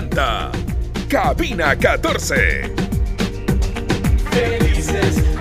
presenta Cabina 14. Felices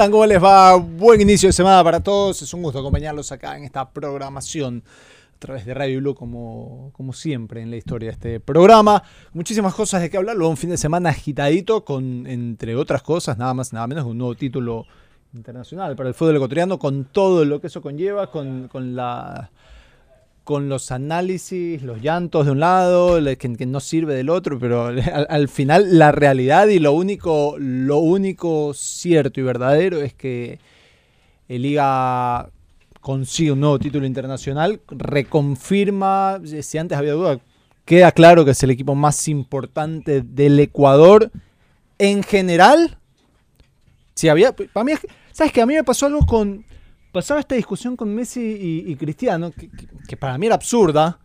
están? ¿Cómo les va? Buen inicio de semana para todos. Es un gusto acompañarlos acá en esta programación a través de Radio Blue, como, como siempre en la historia de este programa. Muchísimas cosas de qué hablar. Luego un fin de semana agitadito con, entre otras cosas, nada más, nada menos, un nuevo título internacional para el fútbol ecuatoriano, con todo lo que eso conlleva, con, con la con los análisis, los llantos de un lado, que, que no sirve del otro, pero al, al final la realidad y lo único, lo único cierto y verdadero es que el Liga consigue un nuevo título internacional, reconfirma, si antes había duda, queda claro que es el equipo más importante del Ecuador en general. Si había, para mí, ¿sabes que A mí me pasó algo con, pasaba esta discusión con Messi y, Cristiano, que, para mí era absurda,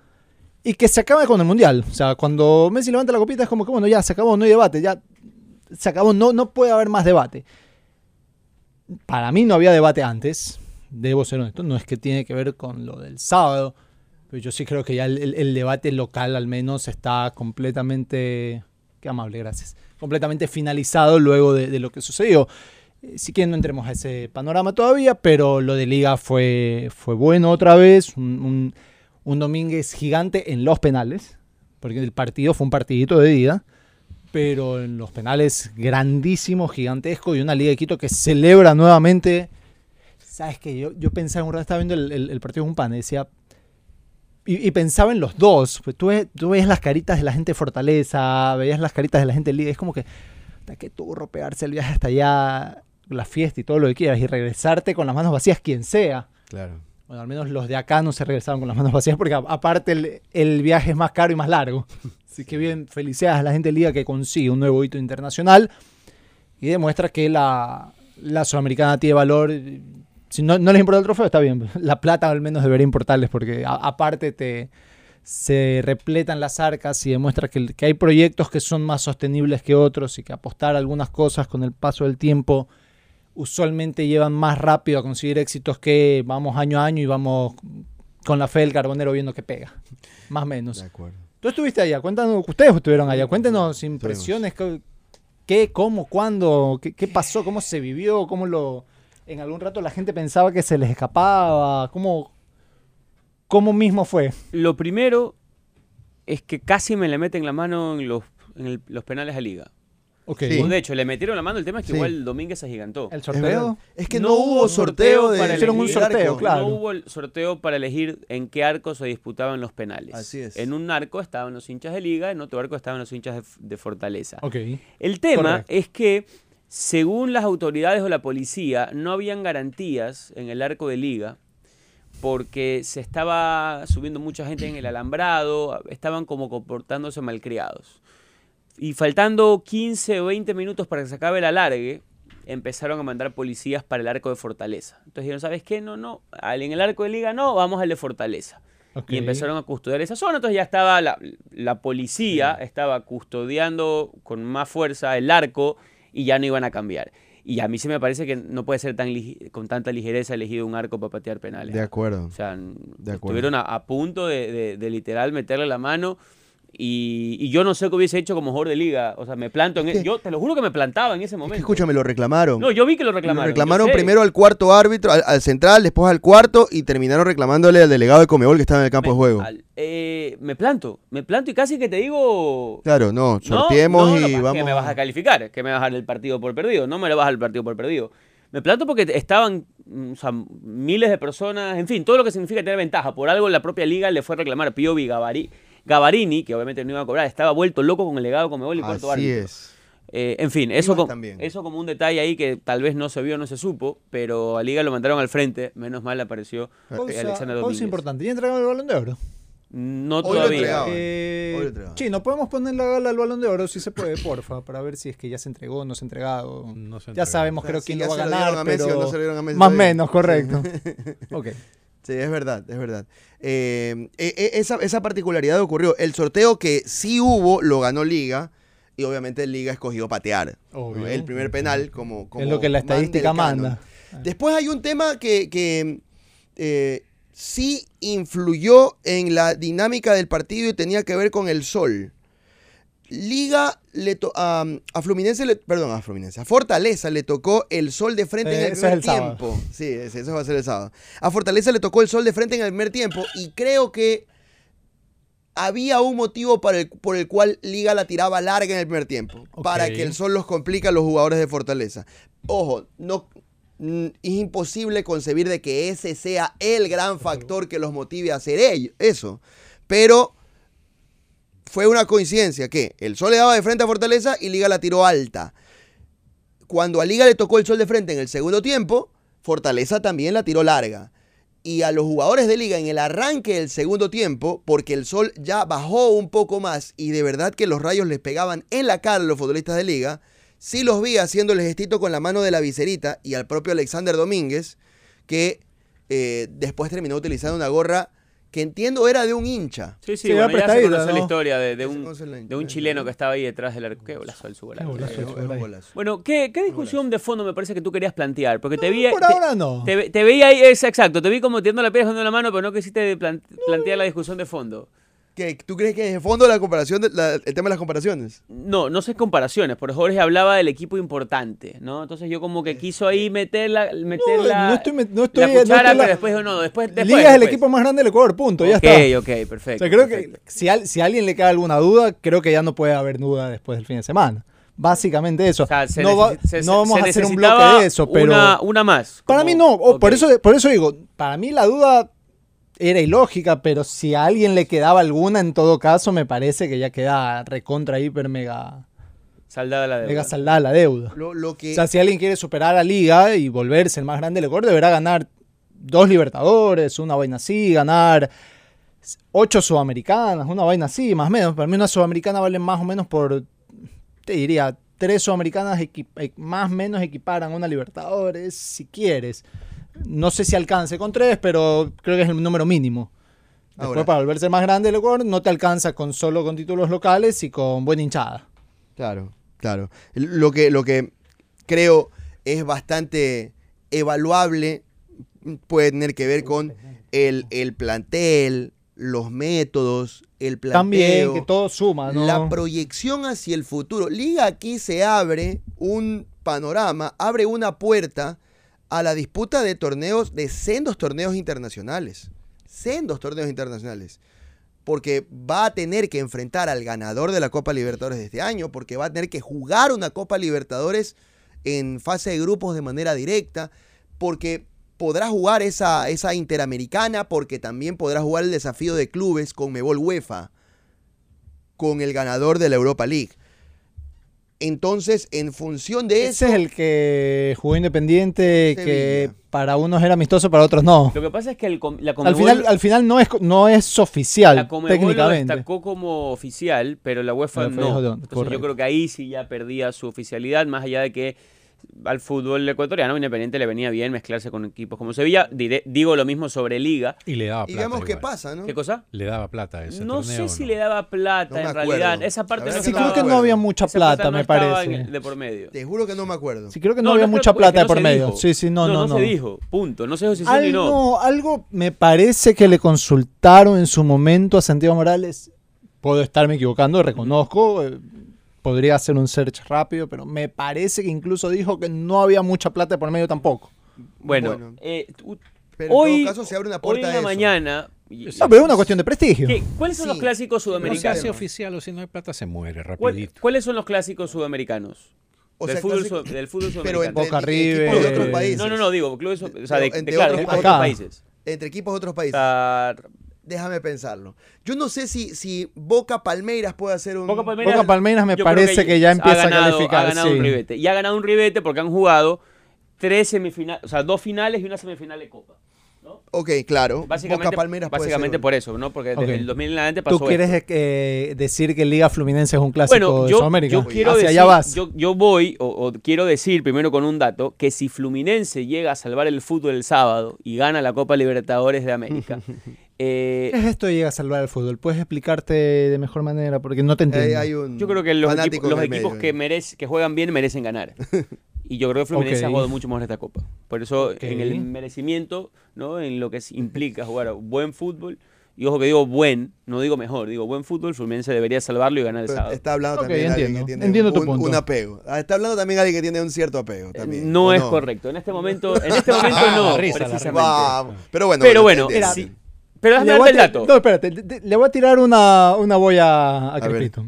y que se acaba con el Mundial. O sea, cuando Messi levanta la copita es como que, bueno, ya se acabó, no hay debate, ya se acabó, no, no puede haber más debate. Para mí no había debate antes, debo ser honesto, no es que tiene que ver con lo del sábado, pero yo sí creo que ya el, debate local al menos está completamente, qué amable, gracias, completamente finalizado luego de lo que sucedió. Eh, Si quieren no entremos a ese panorama todavía, pero lo de liga fue, fue bueno otra vez, un, un, un Domínguez gigante en los penales, porque el partido fue un partidito de ida, pero en los penales grandísimo, gigantesco, y una Liga de Quito que celebra nuevamente. ¿Sabes qué? Yo, yo pensaba, un rato estaba viendo el, el- partido de un pan y decía. Y, pensaba en los dos. Pues tú, tú ves las caritas de la gente de Fortaleza, veías las caritas de la gente de Liga. Es como que. Que turro pegarse el viaje hasta allá, la fiesta y todo lo que quieras, y regresarte con las manos vacías, quien sea. Claro. Bueno, al menos los de acá no se regresaron con las manos vacías porque a- aparte el, el viaje es más caro y más largo. Así que bien, felicidades a la gente del Liga que consigue un nuevo hito internacional y demuestra que la, la sudamericana tiene valor. Si no, no les importa el trofeo, está bien. La plata al menos debería importarles porque a- aparte te se repletan las arcas y demuestra que, que hay proyectos que son más sostenibles que otros y que apostar a algunas cosas con el paso del tiempo usualmente llevan más rápido a conseguir éxitos que vamos año a año y vamos con la fe del carbonero viendo que pega. Más o menos. De acuerdo. Tú estuviste allá, cuéntanos, ustedes estuvieron allá, cuéntenos impresiones, qué, qué, cómo, cuándo, qué, qué pasó, cómo se vivió, cómo lo... En algún rato la gente pensaba que se les escapaba, cómo, cómo mismo fue. Lo primero es que casi me le meten la mano en los, en el- los penales a Liga. Sí. De hecho, le metieron la mano, el tema es que Sí. igual Domínguez se agigantó. El sorteo. Es que no, hubo sorteo de para Hicieron un elegir sorteo, claro. No hubo el sorteo para elegir en qué arco se disputaban los penales. Así es. En un arco estaban los hinchas de Liga, en otro arco estaban los hinchas de, de Fortaleza. El tema Correcto. es que, según las autoridades o la policía, no habían garantías en el arco de liga porque se estaba subiendo mucha gente en el alambrado, estaban como comportándose malcriados. Y faltando 15 o 20 minutos para que se acabe el alargue, empezaron a mandar policías para el arco de Fortaleza. Entonces dijeron, ¿sabes qué? No, no, en el arco de Liga no, vamos al de Fortaleza. Y empezaron a custodiar esa zona, entonces ya estaba la, la policía, estaba custodiando con más fuerza el arco y ya no iban a cambiar. Y a mí sí me parece que no puede ser tan con tanta ligereza elegido un arco para patear penales. De acuerdo. O sea, n- De acuerdo. estuvieron a, a punto de, de- de literal meterle la mano. Y, y yo no sé qué hubiese hecho como jugador de liga. O sea, me planto en Es que- e- Yo te lo juro que me plantaba en ese Es momento. que escúchame, lo reclamaron. No, yo vi que lo Lo reclamaron. yo reclamaron primero al cuarto árbitro, al, al central, después al cuarto y terminaron reclamándole al delegado de Comebol que estaba en el campo Me- de juego. al- eh, me planto, me planto y casi que te digo. Claro, no, sorteemos no, no, y ¿para vamos. qué me vas a calificar? que me vas a dar el partido por perdido? No me lo vas a dar el partido por perdido. Me planto porque estaban mm, o sea, miles de personas, en fin, todo lo que significa tener ventaja. Por algo la propia liga le fue a reclamar a Piovi Gavari- Gavarini, que obviamente no iba a cobrar, estaba vuelto loco con el legado con y cuarto Así árbitro. es. Eh, en fin, eso, Rivas com- también. eso como un detalle ahí que tal vez no se vio, no se supo, pero a Liga lo mandaron al frente, menos mal apareció eh, Alexander Domínguez. importante. ¿Ya entregaron el balón de oro? No Hoy todavía. Eh, sí, no podemos poner la gala al balón de oro si se puede, porfa, para ver si es que ya se entregó, no se ha entregado. No se ya sabemos, O sea, creo, si quién ya lo va a ganar, a Messi o pero no se a Messi más o menos, correcto. ok. Sí, es verdad, es verdad. Eh, esa, esa particularidad ocurrió. El sorteo que sí hubo lo ganó Liga y obviamente Liga escogió patear. Obvio. El primer penal como, como es lo que la estadística manda. Después hay un tema que, que, eh, sí influyó en la dinámica del partido y tenía que ver con el sol. Liga le to- a, a Fluminense, le- perdón, a Fluminense, a Fortaleza le tocó el sol de frente Eh, en el ese primer sábado. tiempo. Sí, ese, ese va a ser el sábado. A Fortaleza le tocó el sol de frente en el primer tiempo y creo que había un motivo para el- por el cual Liga la tiraba larga en el primer tiempo. Para que el sol los complica a los jugadores de Fortaleza. Ojo, no, mm, es imposible concebir de que ese sea el gran factor que los motive a hacer ello, eso. Pero fue una coincidencia que el sol le daba de frente a Fortaleza y Liga la tiró alta. Cuando a Liga le tocó el sol de frente en el segundo tiempo, Fortaleza también la tiró larga. Y a los jugadores de Liga en el arranque del segundo tiempo, porque el sol ya bajó un poco más y de verdad que los rayos les pegaban en la cara a los futbolistas de Liga, sí los vi haciendo el gestito con la mano de la viserita y al propio Alexander Domínguez, que eh, después terminó utilizando una gorra que entiendo era de un hincha. Sí, sí, Sí, bueno, ya se la ¿no? historia de, un, de un chileno que estaba ahí detrás del arco. Qué golazo el su golazo. Qué golazo. Es un- es un golazo. Bueno, ¿qué, qué discusión de fondo me parece que tú querías plantear? Porque te vi... Por te- ahora no. Te, te veía ahí, es exacto, te vi como tirando la piedra, la mano, pero no quisiste plan- plantear la discusión de fondo. ¿Qué, ¿Tú crees que en el fondo la comparación de- la- el tema de las comparaciones? No, no sé comparaciones, por Jorge hablaba del equipo importante, ¿no? Entonces yo como que quiso ahí meter la, meter No, la, no estoy no la estoy- no cuchara, estoy pero la- después dijo, no, después, después Liga es el después. equipo más grande del Ecuador, punto, ya ok, está. ok, O perfecto. sea, creo perfecto. que si, al- si a alguien le queda alguna duda, creo que ya no puede haber duda después del fin de semana. Básicamente eso. O sea, se no, va- necesi- se- no vamos se a hacer un bloque de eso, pero Una, una más. para mí no. por, ok. eso, por eso digo, para mí la duda era ilógica, pero si a alguien le quedaba alguna, en todo caso, me parece que ya queda recontra, hiper, mega, Saldada la deuda. mega saldada la deuda. Lo, lo que, O sea, si alguien quiere superar a Liga y volverse el más grande del Ecuador, deberá ganar dos Libertadores, una vaina así, ganar ocho Sudamericanas, una vaina así, más o menos. Para mí una Sudamericana vale más o menos por, te diría, tres Sudamericanas eh, más o menos equiparan a una Libertadores, si quieres. No sé si alcance con tres, pero creo que es el número mínimo. Después, Ahora. para volverse más grande Ecuador, no te alcanza con solo con títulos locales y con buena hinchada. Claro, claro. Lo que, lo que creo es bastante evaluable puede tener que ver con el, el plantel, los métodos, el planteo. También, que todo suma, ¿no? La proyección hacia el futuro. Liga aquí se abre un panorama, abre una puerta a la disputa de torneos, de sendos torneos internacionales. Sendos torneos internacionales. Porque va a tener que enfrentar al ganador de la Copa Libertadores de este año, porque va a tener que jugar una Copa Libertadores en fase de grupos de manera directa, porque podrá jugar esa, esa Interamericana, porque también podrá jugar el desafío de clubes con Mebol UEFA con el ganador de la Europa League. Entonces, en función de eso, Ese es el que jugó Independiente, que para unos era amistoso, para otros no. Lo que pasa es que el com- la Al Conmebol- final, al final no es no es oficial la Conmebol lo técnicamente. destacó como oficial, pero la UEFA no. Entonces yo creo que ahí sí ya perdía su oficialidad, más allá de que al fútbol ecuatoriano, Independiente le venía bien mezclarse con equipos como Sevilla. Diré- digo lo mismo sobre Liga. Y le daba Y plata. qué igual. pasa, ¿no? ¿Qué cosa? Le daba plata a ese No torneo, sé si ¿no? le daba plata No en realidad. Esa parte no Sí, que creo no que no había mucha plata me parece. en de por medio. Te juro que no me acuerdo. Sí, creo que no, No, había no, mucha plata de no por se medio. dijo. Sí, sí, no, no, no. se dijo. Punto. No se dijo si ni no. Algo, algo me parece que le consultaron en su momento a Santiago Morales. Puedo estarme equivocando, reconozco. Podría hacer un search rápido, pero me parece que incluso dijo que no había mucha plata de por medio tampoco. Bueno, Bueno. eh, tú- Pero en hoy, todo caso se abre una hoy puerta en a la eso. mañana. y- No, pero es una cuestión de prestigio. ¿Qué? ¿Cuáles son Sí. los clásicos No se sudamericanos? hace oficial o si no hay plata se muere ¿Cuál- rapidito. ¿Cuáles son los clásicos sudamericanos? O del, sea, fútbol, clásico- del fútbol Pero sudamericano. entre Boca River. de otros países. No, no, no, digo, clubes, o sea, de, Pero de- entre claro, otros de países. otros países. Entre equipos de otros países. Déjame pensarlo. Yo no sé si, si Boca Palmeiras puede hacer un. Boca Palmeiras, Boca Palmeiras me parece que ya ha empieza a ganado- calificar, Ha ganado sí. un ribete. Y ha ganado un ribete porque han jugado tres semifinales, o sea, dos finales y una semifinal de Copa. ¿no? Ok, claro. Básicamente, Boca Palmeiras puede básicamente por eso, ¿no? Porque Ok. desde el 2000 en adelante pasó ¿Tú quieres esto. eh, decir que Liga Fluminense es un clásico Bueno, de Sudamérica? yo quiero Hacia decir, allá vas. Yo, yo voy, o, o quiero decir primero con un dato, que si Fluminense llega a salvar el fútbol el sábado y gana la Copa Libertadores de América, eh, ¿Qué es esto de llega a salvar el fútbol? ¿Puedes explicarte de mejor manera? Porque no te Eh, entiendo. hay un yo creo que los equipos, los en el equipos medio, que, eh. merece, que juegan bien merecen ganar. Y yo creo que Fluminense Ok. ha jugado mucho mejor esta Copa. Por eso, en el merecimiento, ¿no? en lo que implica jugar buen fútbol, y ojo que digo buen, no digo mejor, digo buen fútbol, Fluminense debería salvarlo y ganar el Pero sábado. Está hablando también alguien entiendo. que tiene Entiendo tu un, punto. un apego. Ah, Está hablando también alguien que tiene un cierto apego. También, no ¿o es correcto. En este momento, en este momento Ah, no, precisamente. Pero bueno, Pero bueno, entiendo. sí. Pero déjame darte a el dato. No, espérate. te- te- Le voy a tirar una, una boya a, ver. Crepito.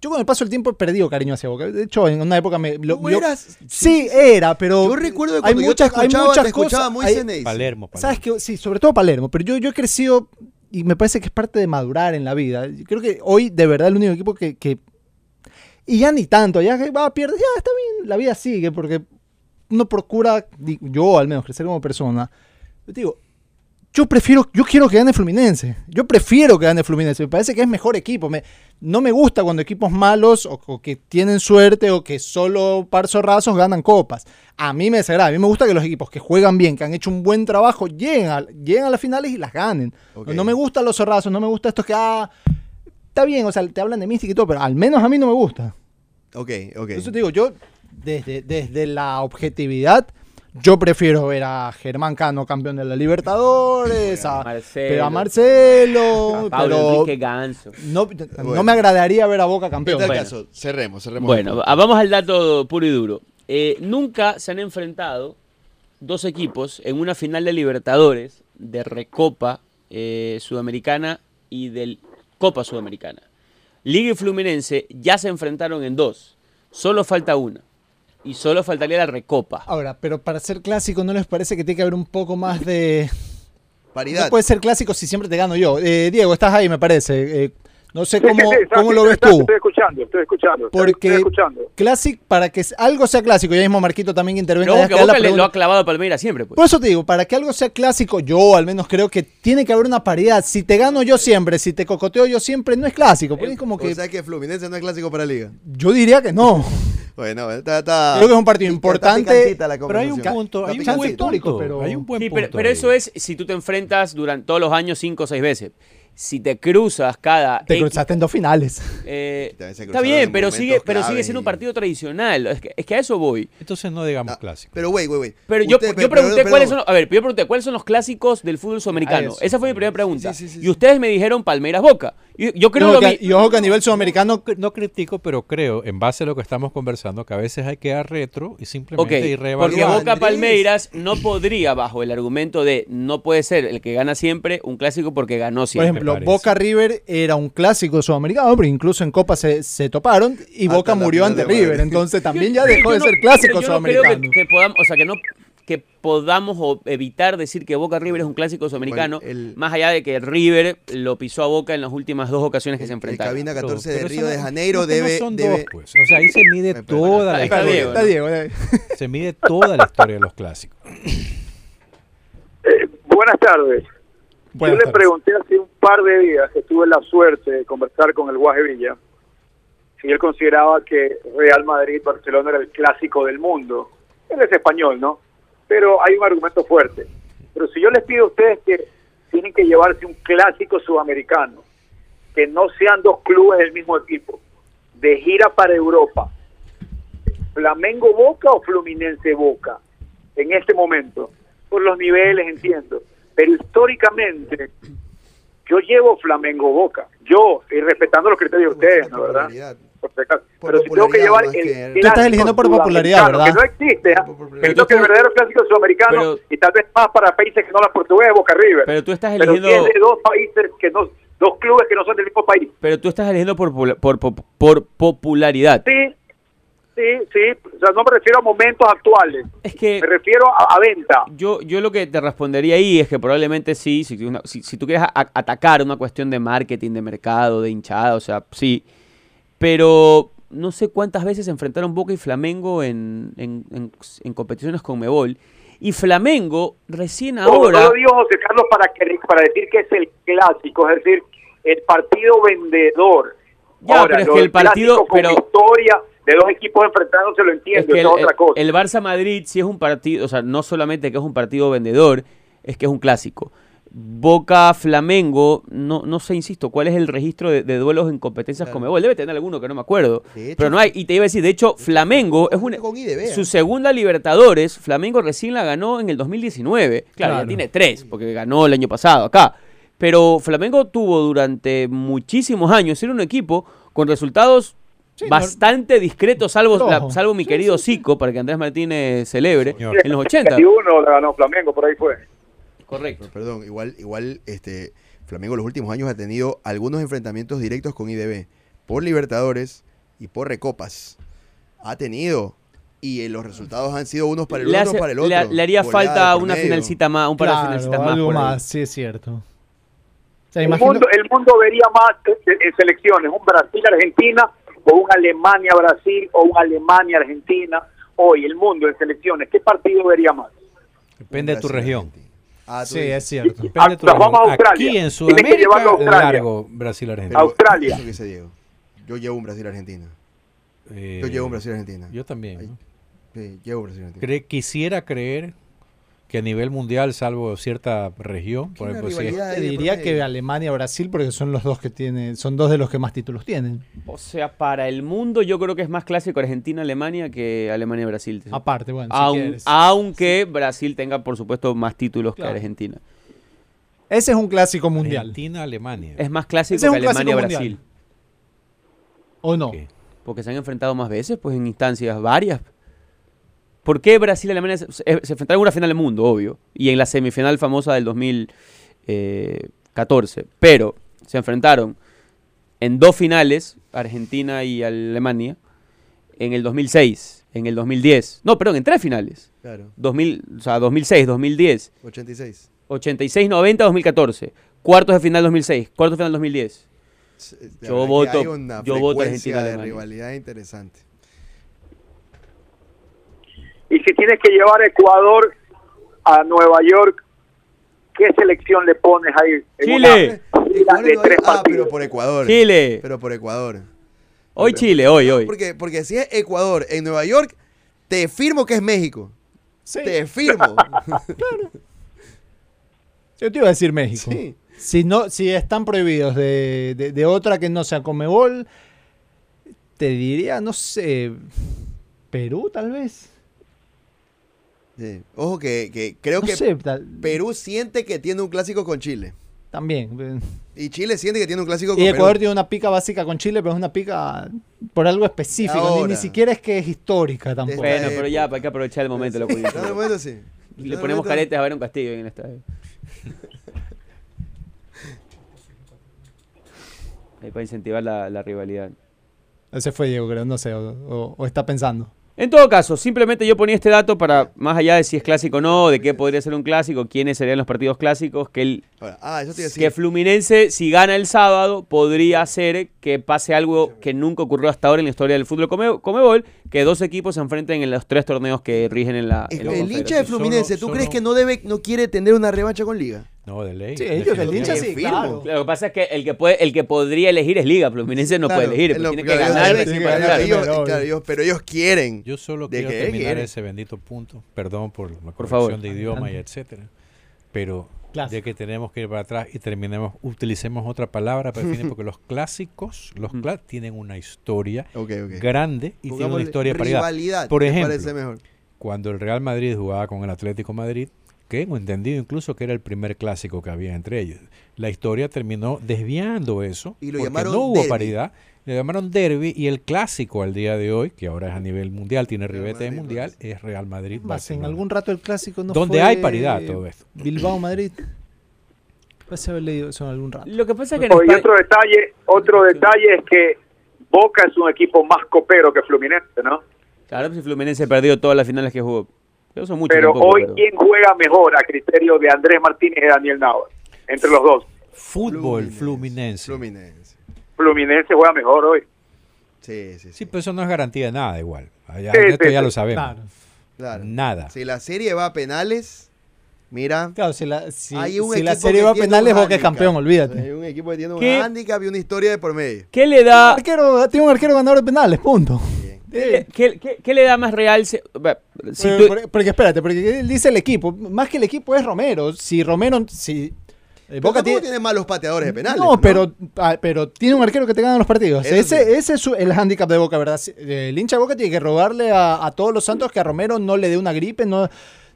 Yo con el paso del tiempo he perdido cariño hacia Boca. De hecho, en una época me... lo- ¿Tú yo- eras? Sí, era, pero... Yo recuerdo que hay cuando yo muchas, te escuchaba, hay muchas te escuchaba cosas... muy hay-. Palermo, Palermo. ¿Sabes qué? Sí, sobre todo Palermo. Pero yo, yo he crecido y me parece que es parte de madurar en la vida. Yo creo que hoy, de verdad, el único equipo que... que- y ya ni tanto, ya que va a perder, ya está bien, la vida sigue, porque uno procura, di- yo al menos, crecer como persona. Yo te digo, yo prefiero, yo quiero que gane Fluminense. Yo prefiero que gane Fluminense. Me parece que es mejor equipo. Me, no me gusta cuando equipos malos o, o que tienen suerte o que solo par zorrazos ganan copas. A mí me desagrada. A mí me gusta que los equipos que juegan bien, que han hecho un buen trabajo, lleguen a, lleguen a las finales y las ganen. No me gustan los zorrazos, no me gusta estos que, ah, está bien, o sea, te hablan de mística y todo, pero al menos a mí no me gusta. Ok, ok. Eso te digo, yo, desde, desde la objetividad, yo prefiero ver a Germán Cano campeón de la Libertadores, a Marcelo. pero a Marcelo, Pablo pero Enrique Ganso. no, no Bueno. me agradaría ver a Boca En campeón. tal Bueno. caso, cerremos, cerremos. Bueno, va- vamos al dato puro y duro. Eh, nunca se han enfrentado dos equipos en una final de Libertadores, de Recopa eh, Sudamericana y del Copa Sudamericana. Liga y Fluminense ya se enfrentaron en dos. Solo falta una. Y solo faltaría la Recopa. Ahora, pero para ser clásico, ¿no les parece que tiene que haber un poco más de... Paridad. No puede ser clásico si siempre te gano yo. Eh, Diego, estás ahí, me parece. Eh, no sé cómo, sí, sí, está- cómo lo ves está- tú. Estoy escuchando, estoy escuchando. Porque Estoy escuchando. Classic, para que algo sea clásico, ya mismo Marquito también intervenga. Ya que Boca le- lo ha clavado a Palmeiras siempre. Pues. Por eso te digo, para que algo sea clásico, yo al menos creo que tiene que haber una paridad. Si te gano yo siempre, si te cocoteo yo siempre, no es clásico. Es como que O sea que Fluminense no es clásico para Liga. yo diría que no. Bueno, está, está- Creo que es un partido importante, Pero hay un punto, hay un buen punto, pero- hay un buen Sí, punto pero, pero eso es si tú te enfrentas durante todos los años cinco o seis veces. Si te cruzas cada Te X cruzaste en dos finales. Eh, está bien, en pero sigue, pero sigue siendo un partido tradicional. Es que, es que a eso voy. Entonces no digamos Ah, clásico. Pero, güey, güey, güey. Pero yo, Usted- yo pregunté pero- cuáles son, los- a ver, yo pregunté cuáles son los clásicos del fútbol sudamericano. Ah, eso. Esa fue mi primera pregunta. Sí, sí, sí, y sí. ustedes me dijeron Palmeiras Boca. Y yo creo lo mi- que, y ojo que a nivel sudamericano, No, critico, pero creo, en base a lo que estamos conversando, que a veces hay que dar retro y simplemente ir porque. Boca Andrés. Palmeiras no podría, bajo el argumento de no puede ser el que gana siempre, un clásico porque ganó por siempre. Ejemplo. Boca River era un clásico sudamericano, pero incluso en Copa se, se toparon y Hasta Boca murió ante de River. Entonces también ya Yo dejó de no- ser clásico yo no creo sudamericano. que, que podamos, o sea, que no que podamos evitar decir que Boca River es un clásico sudamericano, Bueno, el- más allá de que River lo pisó a Boca en las últimas dos ocasiones que se El enfrentaron. Cabina Pero- 14 de pero Río de Janeiro no debe... son debe- dos, pues. O sea, ahí se mide toda la está historia. Diego, Está ¿no? Diego, eh. Se mide toda la historia de los clásicos. Eh, buenas tardes. Buenas Yo le pregunté hace un par de días que tuve la suerte de conversar con el Guaje Villa si él consideraba que Real Madrid-Barcelona era el clásico del mundo. Él es español, ¿no? Pero hay un argumento fuerte. Pero si yo les pido a ustedes que tienen que llevarse un clásico sudamericano, que no sean dos clubes del mismo equipo, de gira para Europa, Flamengo Boca o Fluminense Boca, en este momento, por los niveles entiendo, pero históricamente yo llevo Flamengo Boca, yo, y respetando los criterios de ustedes, ¿no verdad? Por si acaso. Por Pero si tengo que llevar el que- Tú estás eligiendo por popularidad, ¿verdad? Que no existe, ¿ah? Pero que el verdadero clásico sudamericano Pero- y tal vez más para países que no la portugués, Boca River. Pero tú estás Pero eligiendo- de dos países que no, dos clubes que no son del mismo país. Pero tú estás eligiendo por, por, por, por popularidad. Sí, sí, sí. O sea, no me refiero a momentos actuales. Es que Me refiero a, a venta. yo, yo lo que te respondería ahí es que probablemente sí, si, una- si, si tú quieres a- atacar una cuestión de marketing, de mercado, de hinchada, o sea, sí. Pero no sé cuántas veces enfrentaron Boca y Flamengo en, en, en- en competiciones con Mebol. Y Flamengo recién No, ahora... no lo digo José Carlos para, que, para decir que es el clásico, es decir, el partido vendedor. Ya, pero es lo que el partido- con pero- historia de dos equipos enfrentándose lo Es entiendo, que eso el, es otra cosa. el- Barça Madrid sí es un partido, o sea, no solamente que es un partido vendedor, es que es un clásico. Boca Flamengo, no, no sé, insisto, cuál es el registro de, de duelos en competencias con Mebol. Debe tener alguno que no me acuerdo. Hecho, pero no hay. Y te iba a decir, de hecho, Flamengo es una, con IDB, su segunda Libertadores. Flamengo recién la ganó en el 2019. Claro, ya Claro. tiene tres, porque ganó el año pasado acá. Pero Flamengo tuvo durante muchísimos años, era un equipo con resultados Sí, bastante discretos, salvo, Rojo. la- salvo mi querido Zico, para que Andrés Martínez celebre, Señor. en los 80. Y uno la ganó Flamengo, por ahí fue. Correcto. Perdón, igual, igual este, Flamengo en los últimos años ha tenido algunos enfrentamientos directos con IDB por Libertadores y por Recopas. Ha tenido. Y eh, los resultados han sido unos para el Le, hace- para el otro. le- le haría Goleada falta una medio. finalcita más, un par de Claro, finalcitas más. algo por más, sí es cierto. O sea, El imagino- mundo, el mundo vería más en, en selecciones, un Brasil-Argentina o un Alemania-Brasil o un Alemania-Argentina. Hoy el mundo en selecciones, ¿qué partido vería más? Depende de tu región. Ah, Sí, dices. es cierto. Depende de tu Ah, vamos a región. Australia. Aquí en llevarlo a Sudamérica, Australia. largo Brasil-Argentina. Australia. Eso que se Diego. Yo llevo un Brasil-Argentina. Eh, Yo llevo un Brasil-Argentina. Yo también. ¿no? Sí, llevo un Brasil-Argentina. Cre- quisiera creer que a nivel mundial, salvo cierta región, por ejemplo, si es- rivalidad Te diría promedio. que Alemania Brasil porque son los dos que tienen, son dos de los que más títulos tienen. O sea, para el mundo yo creo que es más clásico Argentina-Alemania que Alemania-Brasil. Aparte, bueno, Aun- aunque Brasil tenga, por supuesto, más títulos Claro. que Argentina. Ese es un clásico mundial. Argentina-Alemania. Es más clásico es que Alemania-Brasil. ¿O no? Porque se han enfrentado más veces, pues en instancias varias. ¿Por qué Brasil y Alemania se, enfrentaron en una final del mundo, obvio? Y en la semifinal famosa del 2014. Pero se enfrentaron en dos finales, Argentina y Alemania, en el 2006, en el 2010. No, perdón, en tres finales. Claro. 2000, o sea, 2006, 2010, 86. 86, 90, 2014. Cuartos de final 2006, cuartos de final 2010. S- de Yo voto- yo voto frecuencia de rivalidad interesante. Y si tienes que llevar a Ecuador a Nueva York, ¿qué selección le pones ahí? En Chile. una de tres ah, pero partidos. por Ecuador. Chile. Pero por Ecuador. Hoy Chile, hoy, hoy. Porque, porque si es Ecuador en Nueva York, te firmo que es México. Sí. Te firmo. Yo te iba a decir México. Sí. Si no, si están prohibidos de, de- de otra que no sea Comebol, te diría, no sé, Perú tal vez. Sí. Ojo que, que creo No que sé, tal- Perú siente que tiene un clásico con Chile. también. Y Chile siente que tiene un clásico con Y Ecuador Perú. tiene una pica básica con Chile, pero es una pica por algo específico. Ni, Ahora. ni siquiera es que es histórica tampoco. Bueno, pero ya, hay que aprovechar el momento de la Claro, coyuntura. bueno, sí. Y le ponemos bueno. caretes a ver un castillo en el estadio. Ahí para incentivar la, la rivalidad. Ese fue Diego, creo, no sé, o, o- o está pensando. En todo caso, simplemente yo ponía este dato para, más allá de si es clásico o no, de qué podría ser un clásico, quiénes serían los partidos clásicos, que el ah, eso te que Fluminense, si gana el sábado, podría hacer que pase algo que nunca ocurrió hasta ahora en la historia del fútbol come- Comebol, que dos equipos se enfrenten en los tres torneos que rigen en la, El, en la el hincha de. Fluminense, Solo- ¿tú crees que no debe, no quiere tener una revancha con Liga? No, de ley. Sí, ellos del hincha sí, claro. Lo que pasa es que el que puede, el que podría elegir es Liga. Fluminense no puede Claro, elegir, es pero lo- tiene que ganar. ellos- tiene que ganar, ellos- claro, ellos- pero ellos quieren. Yo solo ¿De quiero qué terminar quieren? ese bendito punto. Perdón por la Por corrección favor. de idioma y etcétera. Pero Clásico. de que tenemos que ir para atrás y terminemos, utilicemos otra palabra para definir, porque los clásicos, los clá- tienen una historia Ok, ok. grande y tienen una historia de paridad. Por me ejemplo, parece mejor. cuando el Real Madrid jugaba con el Atlético Madrid, hemos entendido incluso que era el primer clásico que había entre ellos. La historia terminó desviando eso, Y lo porque llamaron no hubo paridad. Le llamaron derby y el clásico al día de hoy, que ahora es a nivel mundial, tiene ribete de Madrid, mundial, es Real Madrid. Más en algún rato el clásico no Donde fue hay paridad todo esto. Bilbao Madrid. Parece haber leído eso en algún rato. Lo que pasa es que en España- otro detalle, otro detalle es que Boca es un equipo más copero que Fluminense, ¿no? Claro, pues si Fluminense perdió todas las finales que jugó. Eso Pero tampoco, hoy, pero- ¿quién juega mejor a criterio de Andrés Martínez y Daniel Nauer? Entre los dos. Fútbol fluminense. Fluminense. Fluminense juega mejor hoy. Sí, sí, sí. Sí, pero eso no es garantía de nada igual. Allá- Sí, esto sí, ya sí. lo sabemos. Claro. Claro. Nada. Si la serie va a penales, mira. Claro, si la, si, hay un si la serie va a penales, un Boca es campeón, olvídate. Hay un equipo que tiene un handicap y una historia de por medio. ¿Qué le da, Arquero, tiene un arquero ganador de penales, punto. Qué, qué- qué le da más real? si tú- porque, porque espérate, porque él dice el equipo, más que el equipo es Romero. Si Romero, si eh, Pero Boca tiene, tiene malos pateadores de penales. no, pero, ah, pero tiene un arquero que te gana los partidos. Eso Ese, sí. ese es su- el handicap de Boca, ¿verdad? Eh, El hincha de Boca tiene que rogarle a, a todos los santos que a Romero no le dé una gripe, no,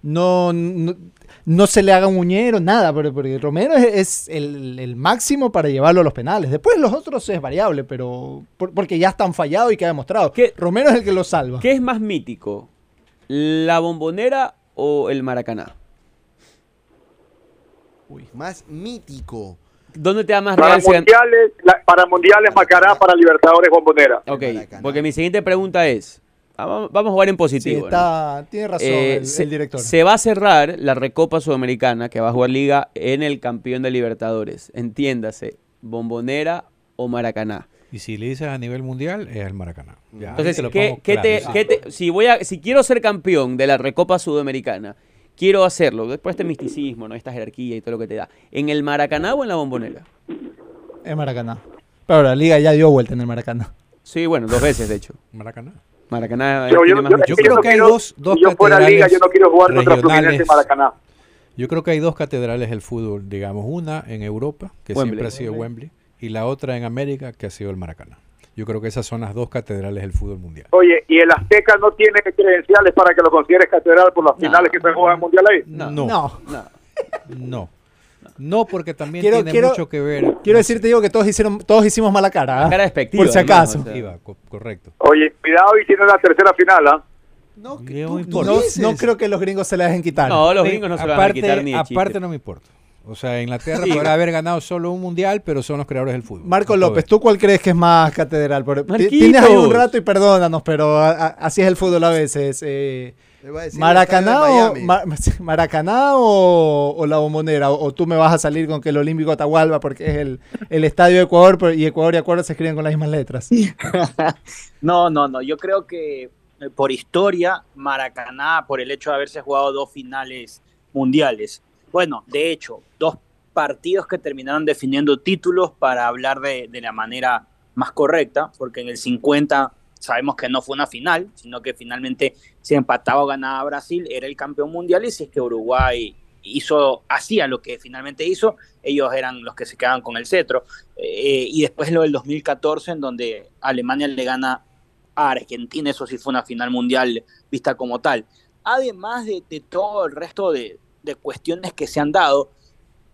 no, no, no se le haga un uñero, nada, pero- porque Romero es, es el, el máximo para llevarlo a los penales. Después los otros es variable, pero por- porque ya están fallados y queda demostrado. ¿Qué? Romero es el que los salva. ¿Qué es más mítico? ¿La bombonera o el Maracaná? Más mítico. ¿Dónde te da más Para real? mundiales, la- para mundiales Macará, para Libertadores Bombonera. Ok, Maracaná. porque mi siguiente pregunta es, vamos, vamos a jugar en Sí, positivo. tiene razón Eh, el, se, el director. se va a cerrar la Recopa Sudamericana que va a jugar Liga en el campeón de Libertadores. Entiéndase, bombonera o Maracaná. Y si le dices a nivel mundial, es el Maracaná. Ya, Entonces, te lo ¿qué, te, claro. qué te- si, voy a, si quiero ser campeón de la Recopa Sudamericana, quiero hacerlo, después este misticismo, ¿no? esta jerarquía y todo lo que te da, ¿en el Maracaná o en la bombonera? Es Maracaná. Pero la liga ya dio vuelta en el Maracaná. Sí, bueno, dos veces de hecho. Maracaná. Maracaná Yo, yo, más yo- creo que hay dos- dos yo fuera liga, yo catedrales no quiero jugar contra Fluminense y regionales. Maracaná. Yo creo que hay dos catedrales del fútbol, digamos, una en Europa, que Wembley. siempre ha sido Wembley, y la otra en América, que ha sido el Maracaná. Yo creo que esas son las dos catedrales del fútbol mundial. Oye, ¿y el Azteca no tiene credenciales para que lo consideres catedral por las No. finales que se juegan mundial ahí? No. No. No. No. No. Porque también Quiero- tiene quiero- mucho que ver. Quiero no decirte, digo, que todos hicieron, todos hicimos mala cara. ¿ah? Cara despectiva, Por si además, acaso. o sea. sé. Iba, co- correcto. Oye, cuidado y tiene la tercera final, ¿ah? No, ¿Qué tú- me tú importa? No, no creo que los gringos se la dejen quitar. No, los gringos no se lo van a aparte, quitar ni de Aparte chiste. no me importa. O sea, Inglaterra Sí. podrá haber ganado solo un mundial, pero son los creadores del fútbol. Marco López. ¿tú cuál crees que es más catedral? Marquitos. Tienes ahí un rato y perdónanos, pero a- a- así es el fútbol a veces. eh, Le voy a decir ¿Maracaná, o, Maracaná o, o la bombonera? O, o tú me vas a salir con que el Olímpico Atahualpa porque es el, el estadio de Ecuador pero- y Ecuador y Ecuador se escriben con las mismas letras. No, no, no. Yo creo que eh, por historia, Maracaná, por el hecho de haberse jugado dos finales mundiales. Bueno, de hecho, dos partidos que terminaron definiendo títulos para hablar de, de la manera más correcta, porque en el 50 sabemos que no fue una final, sino que finalmente si empataba o ganaba Brasil, era el campeón mundial y si es que Uruguay hizo, hacía lo que finalmente hizo, ellos eran los que se quedaban con el cetro. Eh, y después lo del 2014, en donde Alemania le gana a Argentina, eso sí fue una final mundial vista como tal. Además de, todo el resto de, cuestiones que se han dado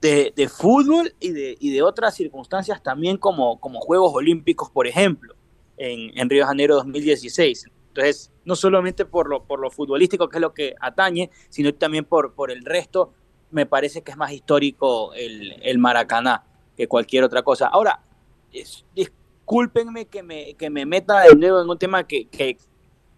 de, fútbol y de, y de otras circunstancias también como Juegos Olímpicos, por ejemplo, en, en Río de Janeiro 2016. Entonces, no solamente por lo, por lo futbolístico, que es lo que atañe, sino también por, por el resto, me parece que es más histórico el, el Maracaná que cualquier otra cosa. Ahora, discúlpenme que me, que me meta de nuevo en un tema que, que-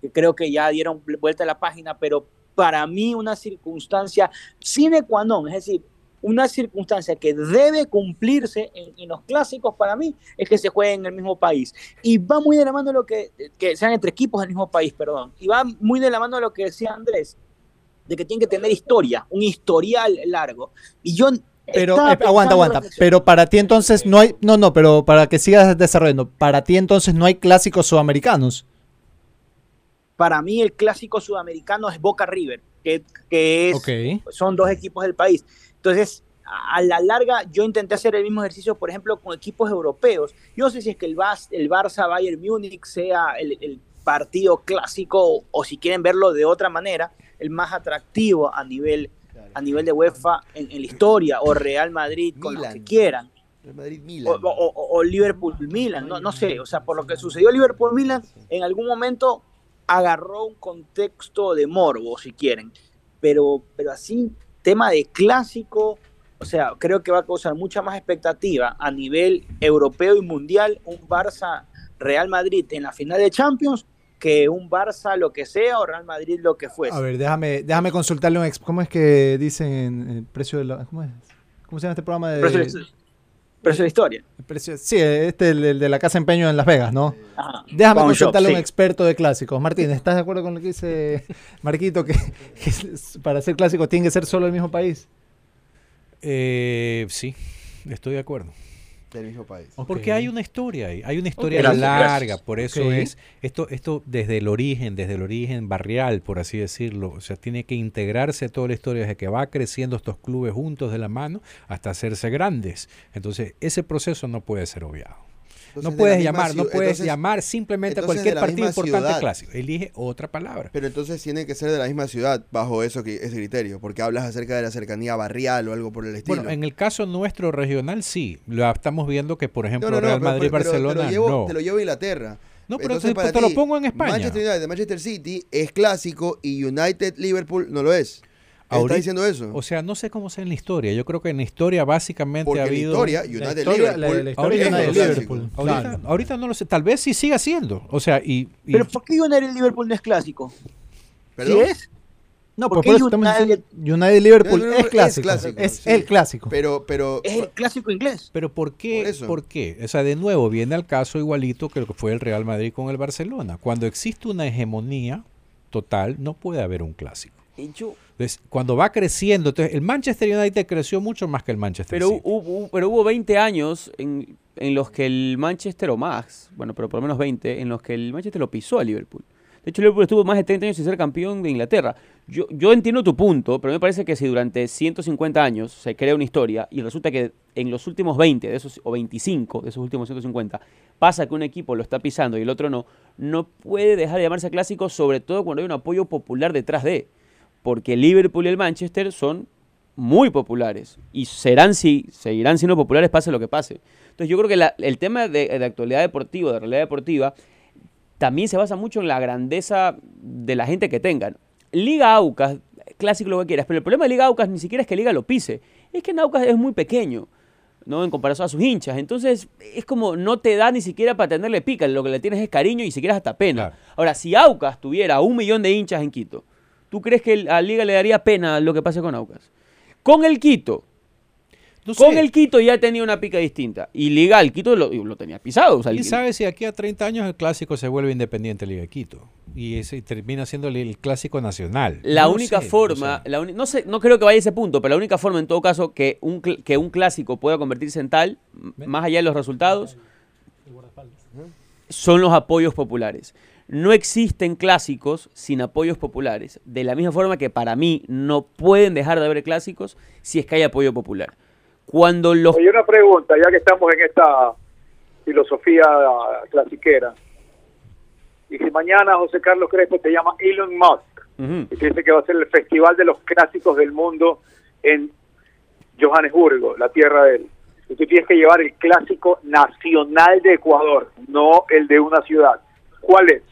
que creo que ya dieron vuelta a la página, pero para mí una circunstancia sine qua non, es decir, una circunstancia que debe cumplirse en, en los clásicos para mí es que se juegue en el mismo país. Y va muy de la mano lo que, que sean entre equipos del mismo país, perdón. Y va muy de la mano lo que decía Andrés, de que tiene que tener historia, un historial largo. Y yo Pero eh, aguanta, aguanta. Pero para ti entonces no hay. No, no, pero para que sigas desarrollando. Para ti entonces no hay clásicos sudamericanos. Para mí el clásico sudamericano es Boca River, que, que es, son dos equipos del país. Entonces, a la larga, yo intenté hacer el mismo ejercicio, por ejemplo, con equipos europeos. Yo no sé si es que el, Bas- el Barça Bayern Múnich sea el, el partido clásico, o, si quieren verlo de otra manera, el más atractivo a nivel, a nivel de UEFA en, en la historia, o Real Madrid, con lo Milan. que quieran. Real Madrid Milan. o- o- o Liverpool-Milan, no, no sé, o sea, por lo que sucedió Liverpool-Milan, en algún momento agarró un contexto de morbo, si quieren, pero, pero así, tema de clásico, o sea, creo que va a causar mucha más expectativa a nivel europeo y mundial un Barça-Real Madrid en la final de Champions que un Barça lo que sea o Real Madrid lo que fuese. A ver, déjame, déjame consultarle un ex. ¿Cómo es que dicen en el precio de la. ¿Cómo es? ¿Cómo se llama este programa de.? Pero eso es la historia. el precio- sí, este el, el de la casa empeño en Las Vegas, ¿no? Ajá. Déjame Pawn shop, consultarle a un sí. experto de clásicos. Martín, ¿estás de acuerdo con lo que dice Marquito? Que, que para ser clásico tiene que ser solo el mismo país. Eh, sí, estoy de acuerdo. Del mismo país. Porque hay una historia ahí, hay una historia larga, gracias. por eso es esto esto desde el origen, desde el origen barrial, por así decirlo, o sea, tiene que integrarse toda la historia desde que va creciendo estos clubes juntos de la mano hasta hacerse grandes. Entonces, ese proceso no puede ser obviado. Entonces, no de puedes llamar, no puedes entonces- llamar simplemente a cualquier partido importante ciudad. clásico. Elige otra palabra. Pero entonces tiene que ser de la misma ciudad bajo eso que, ese criterio, porque hablas acerca de la cercanía barrial o algo por el estilo. Bueno, en el caso nuestro regional sí, lo estamos viendo que por ejemplo no, no, no, Real pero- Madrid pero- pero Barcelona te lo llevo, no. te lo llevo a Inglaterra. No, pero Entonces, te- para te lo pongo en España. Manchester United, Manchester City es clásico y United Liverpool no lo es. ¿Estás Ahorita- diciendo eso? O sea, no sé cómo sea en la historia. Yo creo que en la historia básicamente Porque ha habido. historia, La United historia- Liverpool. la- la historia Ahorita no, United. Liverpool. Ahorita, Claro. ahorita no lo sé. Tal vez sí siga siendo. O sea, y. y- Pero ¿por qué United Liverpool no es clásico? ¿Perdón? ¿Sí es? No, ¿Por por, United- United Liverpool United es clásico. es clásico, Es sí. el clásico. Pero, pero, Es el clásico inglés. pero ¿por qué? Por eso. ¿Por qué? O sea, de nuevo, viene al caso igualito que lo que fue el Real Madrid con el Barcelona. Cuando existe una hegemonía total, no puede haber un clásico. Entonces, cuando va creciendo, entonces el Manchester United creció mucho más que el Manchester pero, City. hubo, pero hubo 20 años en, en los que el Manchester, o más, bueno, pero por lo menos 20, en los que el Manchester lo pisó a Liverpool. De hecho, Liverpool estuvo más de 30 años sin ser campeón de Inglaterra. Yo, yo entiendo tu punto, pero me parece que si durante 150 años se crea una historia y resulta que en los últimos 20 de esos, o 25 de esos últimos 150 pasa que un equipo lo está pisando y el otro no, no puede dejar de llamarse clásico, sobre todo cuando hay un apoyo popular detrás de. Porque Liverpool y el Manchester son muy populares y serán si, seguirán siendo populares pase lo que pase. Entonces yo creo que la- el tema de, de actualidad deportiva, de realidad deportiva, también se basa mucho en la grandeza de la gente que tengan. Liga Aucas, clásico lo que quieras, pero el problema de Liga Aucas ni siquiera es que Liga lo pise, es que en Aucas es muy pequeño. ¿no? En comparación a sus hinchas. Entonces, es como no te da ni siquiera para tenerle pica. Lo que le tienes es cariño y si quieres hasta pena. Claro. Ahora, si Aucas tuviera un millón de hinchas en Quito, ¿tú crees que a Liga le daría pena lo que pase con Aucas? Con el Quito, No con el Quito ya tenía una pica distinta. Y Liga, el Quito lo, lo tenía pisado. o sea, ¿Quién sabe si aquí a 30 años el clásico se vuelve independiente Liga de Quito? Y ese termina siendo el, el clásico nacional. La No única sé, forma, la no sé, no creo que vaya a ese punto, pero la única forma en todo caso que un, cl- que un clásico pueda convertirse en tal, más allá de los resultados, son los apoyos populares. No existen clásicos sin apoyos populares, de la misma forma que para mí no pueden dejar de haber clásicos si es que hay apoyo popular. Cuando los Oye, una pregunta, ya que estamos en esta filosofía clasiquera. Y si mañana José Carlos Crespo te llama Elon Musk y te dice que va a ser el festival de los clásicos del mundo en Johannesburgo, la tierra de él. Y tú tienes que llevar el clásico nacional de Ecuador, no el de una ciudad. ¿Cuál es?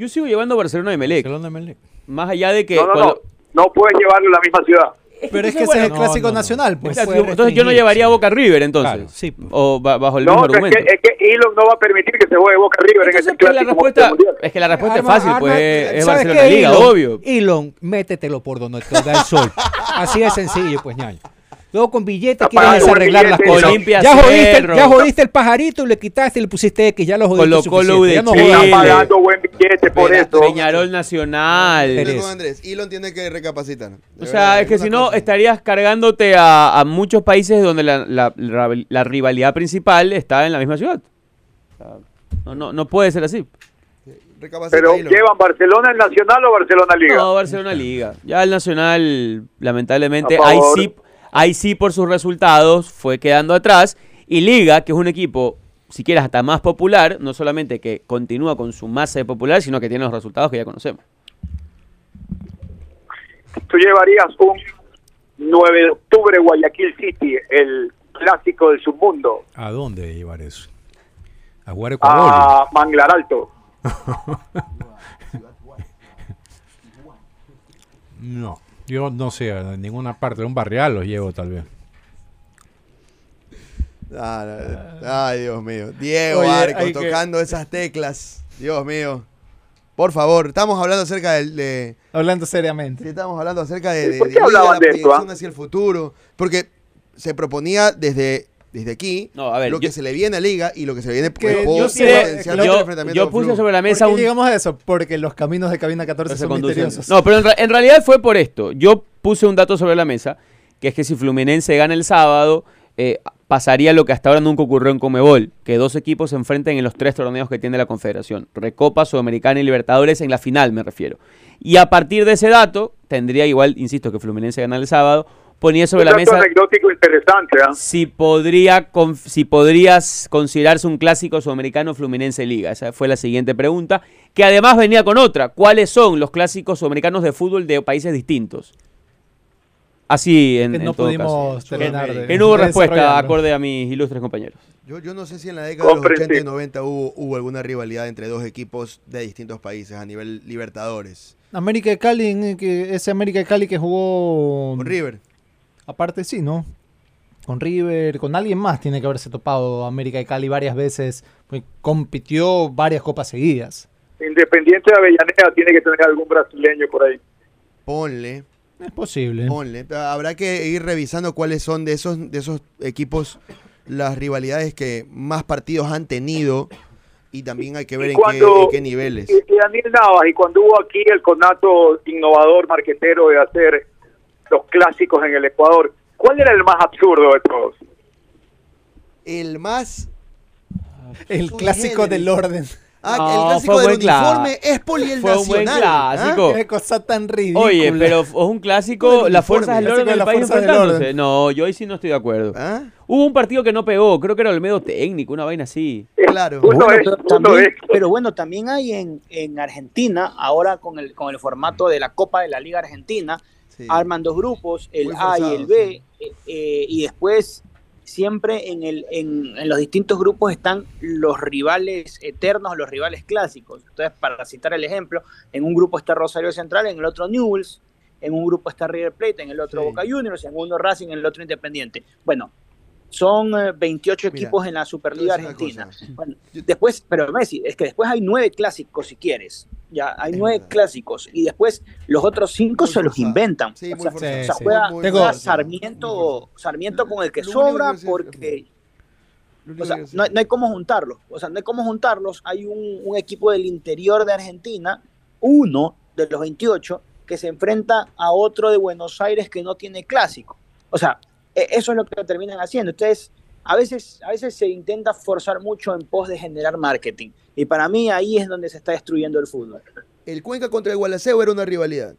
Yo sigo llevando a Barcelona de Melec, Barcelona Emelec. más allá de que No, no, no. cuando- No puedes llevarlo a la misma ciudad. Pero es que ese es el clásico no, no. nacional. Pues. Entonces yo no llevaría a Boca River entonces. Claro, sí. O ba- bajo el No, mismo pero es argumento. que, es que Elon no va a permitir que se juegue Boca River en Entonces, ese pues, la clásico respuesta, es que la respuesta Arma- es fácil, arma- pues es ¿sabes Barcelona qué, Liga, Elon? obvio. Elon, métetelo por donde te da el sol. Así de sencillo, pues ñaño. Luego con billetes quieres desarreglar las cosas. Ya jodiste, Cerro. ya jodiste el pajarito y le quitaste y le pusiste X, ya lo jodiste Colo Colo de Ya no Chile. jodas. Está Chile. pagando buen billete por Espera, eso. Peñarol Nacional. Con Andrés. Elon tiene que recapacitar. O sea, es que si no, estarías cargándote a, a muchos países donde la, la- la- la rivalidad principal está en la misma ciudad. No, no, no puede ser así. Pero llevan Barcelona el Nacional o Barcelona Liga. No, Barcelona Liga. Ya el Nacional, lamentablemente, ahí favor. sí, ahí sí por sus resultados fue quedando atrás. Y Liga, que es un equipo, si quieres, hasta más popular, no solamente que continúa con su masa de popular, sino que tiene los resultados que ya conocemos. Tú llevarías un 9 de octubre Guayaquil City, el clásico del submundo, ¿A dónde llevar eso? A jugar Ecuador. a Manglar Alto. No, yo no sé, a ninguna parte, a un barrial los llevo tal vez. Ah, no. Ay, Dios mío. Diego Oye, Arcos hay que- tocando esas teclas. Dios mío. Por favor, estamos hablando acerca del- de, Hablando seriamente. Sí, estamos hablando acerca de, de, ¿Por de qué la de esto, proyección ah? hacia el futuro. Porque se proponía desde, desde aquí No, a ver, lo que se le viene a Liga y lo que se le viene Que yo sé- yo- yo puse sobre la ¿Por mesa qué un, llegamos a eso? Porque los caminos de Cabina 14 se son conducen. misteriosos. No, pero en realidad fue por esto. Yo puse un dato sobre la mesa, que es que si Fluminense gana el sábado, eh, pasaría lo que hasta ahora nunca ocurrió en Comebol, que dos equipos se enfrenten en los tres torneos que tiene la Confederación, Recopa, Sudamericana y Libertadores en la final, me refiero. Y a partir de ese dato, tendría igual, insisto, que Fluminense gana el sábado, ponía sobre un la mesa anecdótico interesante. ¿ah? si podría si podrías considerarse un clásico sudamericano Fluminense Liga. Esa fue la siguiente pregunta, que además venía con otra. ¿Cuáles son los clásicos sudamericanos de fútbol de países distintos? Así en, Que en no todo pudimos caso. terminar Que- de Que no hubo respuesta acorde a mis ilustres compañeros. Yo, yo no sé si en la década de los 80 y Comprensible. 90 hubo, hubo alguna rivalidad entre dos equipos de distintos países a nivel Libertadores. América de Cali, en- que, ese América de Cali que jugó. Con River. Aparte, sí, ¿no? Con River, con alguien más tiene que haberse topado América de Cali varias veces. pues, compitió varias copas seguidas. Independiente de Avellaneda tiene que tener algún brasileño por ahí. Ponle, Es posible. ponle. Habrá que ir revisando cuáles son de esos, de esos equipos las rivalidades que más partidos han tenido y también hay que ver qué, en qué niveles. Y, y Daniel Navas, y cuando hubo aquí el conato innovador marquetero de hacer los clásicos en el Ecuador, ¿cuál era el más absurdo de todos? El más El clásico del orden. Ah, No, el clásico fue del uniforme es por el fue un buen nacional. ¿ah? clásico. Qué cosa tan ridícula. Oye, pero es un clásico, las fuerzas del orden del de país las fuerzas del enfrentándose. orden. No, yo ahí sí no estoy de acuerdo. ¿Ah? Hubo un partido que no pegó, creo que era el medio técnico, una vaina así. Claro. Uno Bueno, es, pero, uno también, es. pero bueno, también hay en, en Argentina, ahora con el, con el formato de la Copa de la Liga Argentina, Sí. arman dos grupos, el A y el B, eh, eh, y después siempre en, el, en, en los distintos grupos están los rivales eternos, los rivales clásicos. Entonces, para citar el ejemplo, en un grupo está Rosario Central, en el otro Newells, en un grupo está River Plate, en el otro Sí. Boca Juniors, en uno Racing, en el otro Independiente. Bueno, son eh, 28 Mira, equipos en la Superliga Argentina. Bueno, después, pero Messi, es que después hay nueve clásicos si quieres. Ya, hay Es nueve verdad. clásicos. Y después los otros cinco Muy se los inventan. Sí, o muy sea, forzado. o sea, Sí, juega. Muy Sarmiento. Sarmiento con el que Lo sobra que porque o sea, no, hay- no hay cómo juntarlos. O sea, no hay cómo juntarlos. Hay un, un equipo del interior de Argentina, uno de los 28, que se enfrenta a otro de Buenos Aires que no tiene clásico. O sea, e- eso es lo que terminan haciendo. Ustedes, a veces, a veces se intenta forzar mucho en pos de generar marketing. Y para mí ahí es donde se está destruyendo el fútbol. El Cuenca contra el Gualaceo era una rivalidad.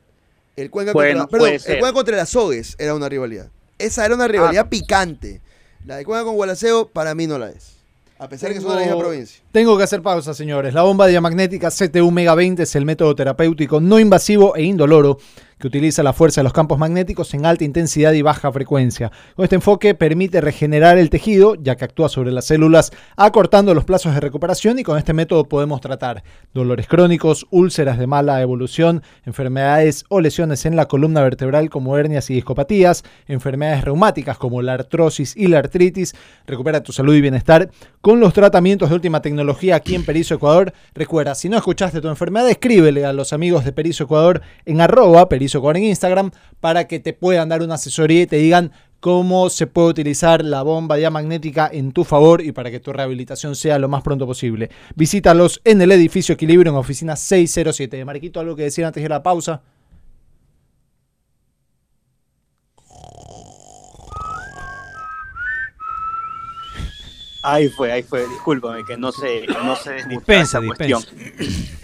El Cuenca Bueno, contra, perdón, el Cuenca contra el Azogues era una rivalidad. Esa era una rivalidad picante. La de Cuenca con Gualaceo para mí no la es. A pesar de que son de la misma Tengo- provincia. Tengo que hacer pausa, señores. La bomba diamagnética CTU Mega 20 es el método terapéutico no invasivo e indoloro que utiliza la fuerza de los campos magnéticos en alta intensidad y baja frecuencia. Con este enfoque permite regenerar el tejido, ya que actúa sobre las células, acortando los plazos de recuperación y con este método podemos tratar dolores crónicos, úlceras de mala evolución, enfermedades o lesiones en la columna vertebral como hernias y discopatías, enfermedades reumáticas como la artrosis y la artritis. Recupera tu salud y bienestar con los tratamientos de última tecnología aquí en Perizo Ecuador. Recuerda, si no escuchaste tu enfermedad, escríbele a los amigos de Perizo Ecuador en arroba Perizo Ecuador en Instagram para que te puedan dar una asesoría y te digan cómo se puede utilizar la bomba diamagnética en tu favor y para que tu rehabilitación sea lo más pronto posible. Visítalos en el edificio Equilibrio en oficina 607. Marquito, algo que decir antes de la pausa. Ahí fue, ahí fue. Discúlpame que no sé, no sé Dispensa, esa cuestión.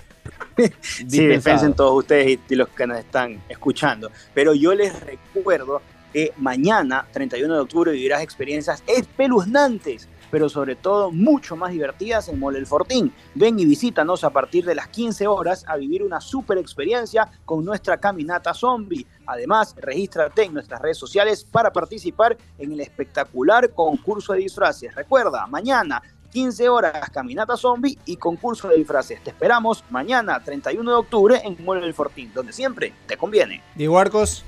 Sí, dispensen todos ustedes y, y los que nos están escuchando. Pero yo les recuerdo que mañana, 31 de octubre, vivirás experiencias espeluznantes, pero sobre todo mucho más divertidas en Mole El Fortín. Ven y visítanos a partir de las 15 horas a vivir una super experiencia con nuestra caminata zombie. Además, regístrate en nuestras redes sociales para participar en el espectacular concurso de disfraces. Recuerda, mañana 15 horas caminata zombie y concurso de disfraces. Te esperamos mañana 31 de octubre en Mole del Fortín, donde siempre te conviene. Diego Arcos.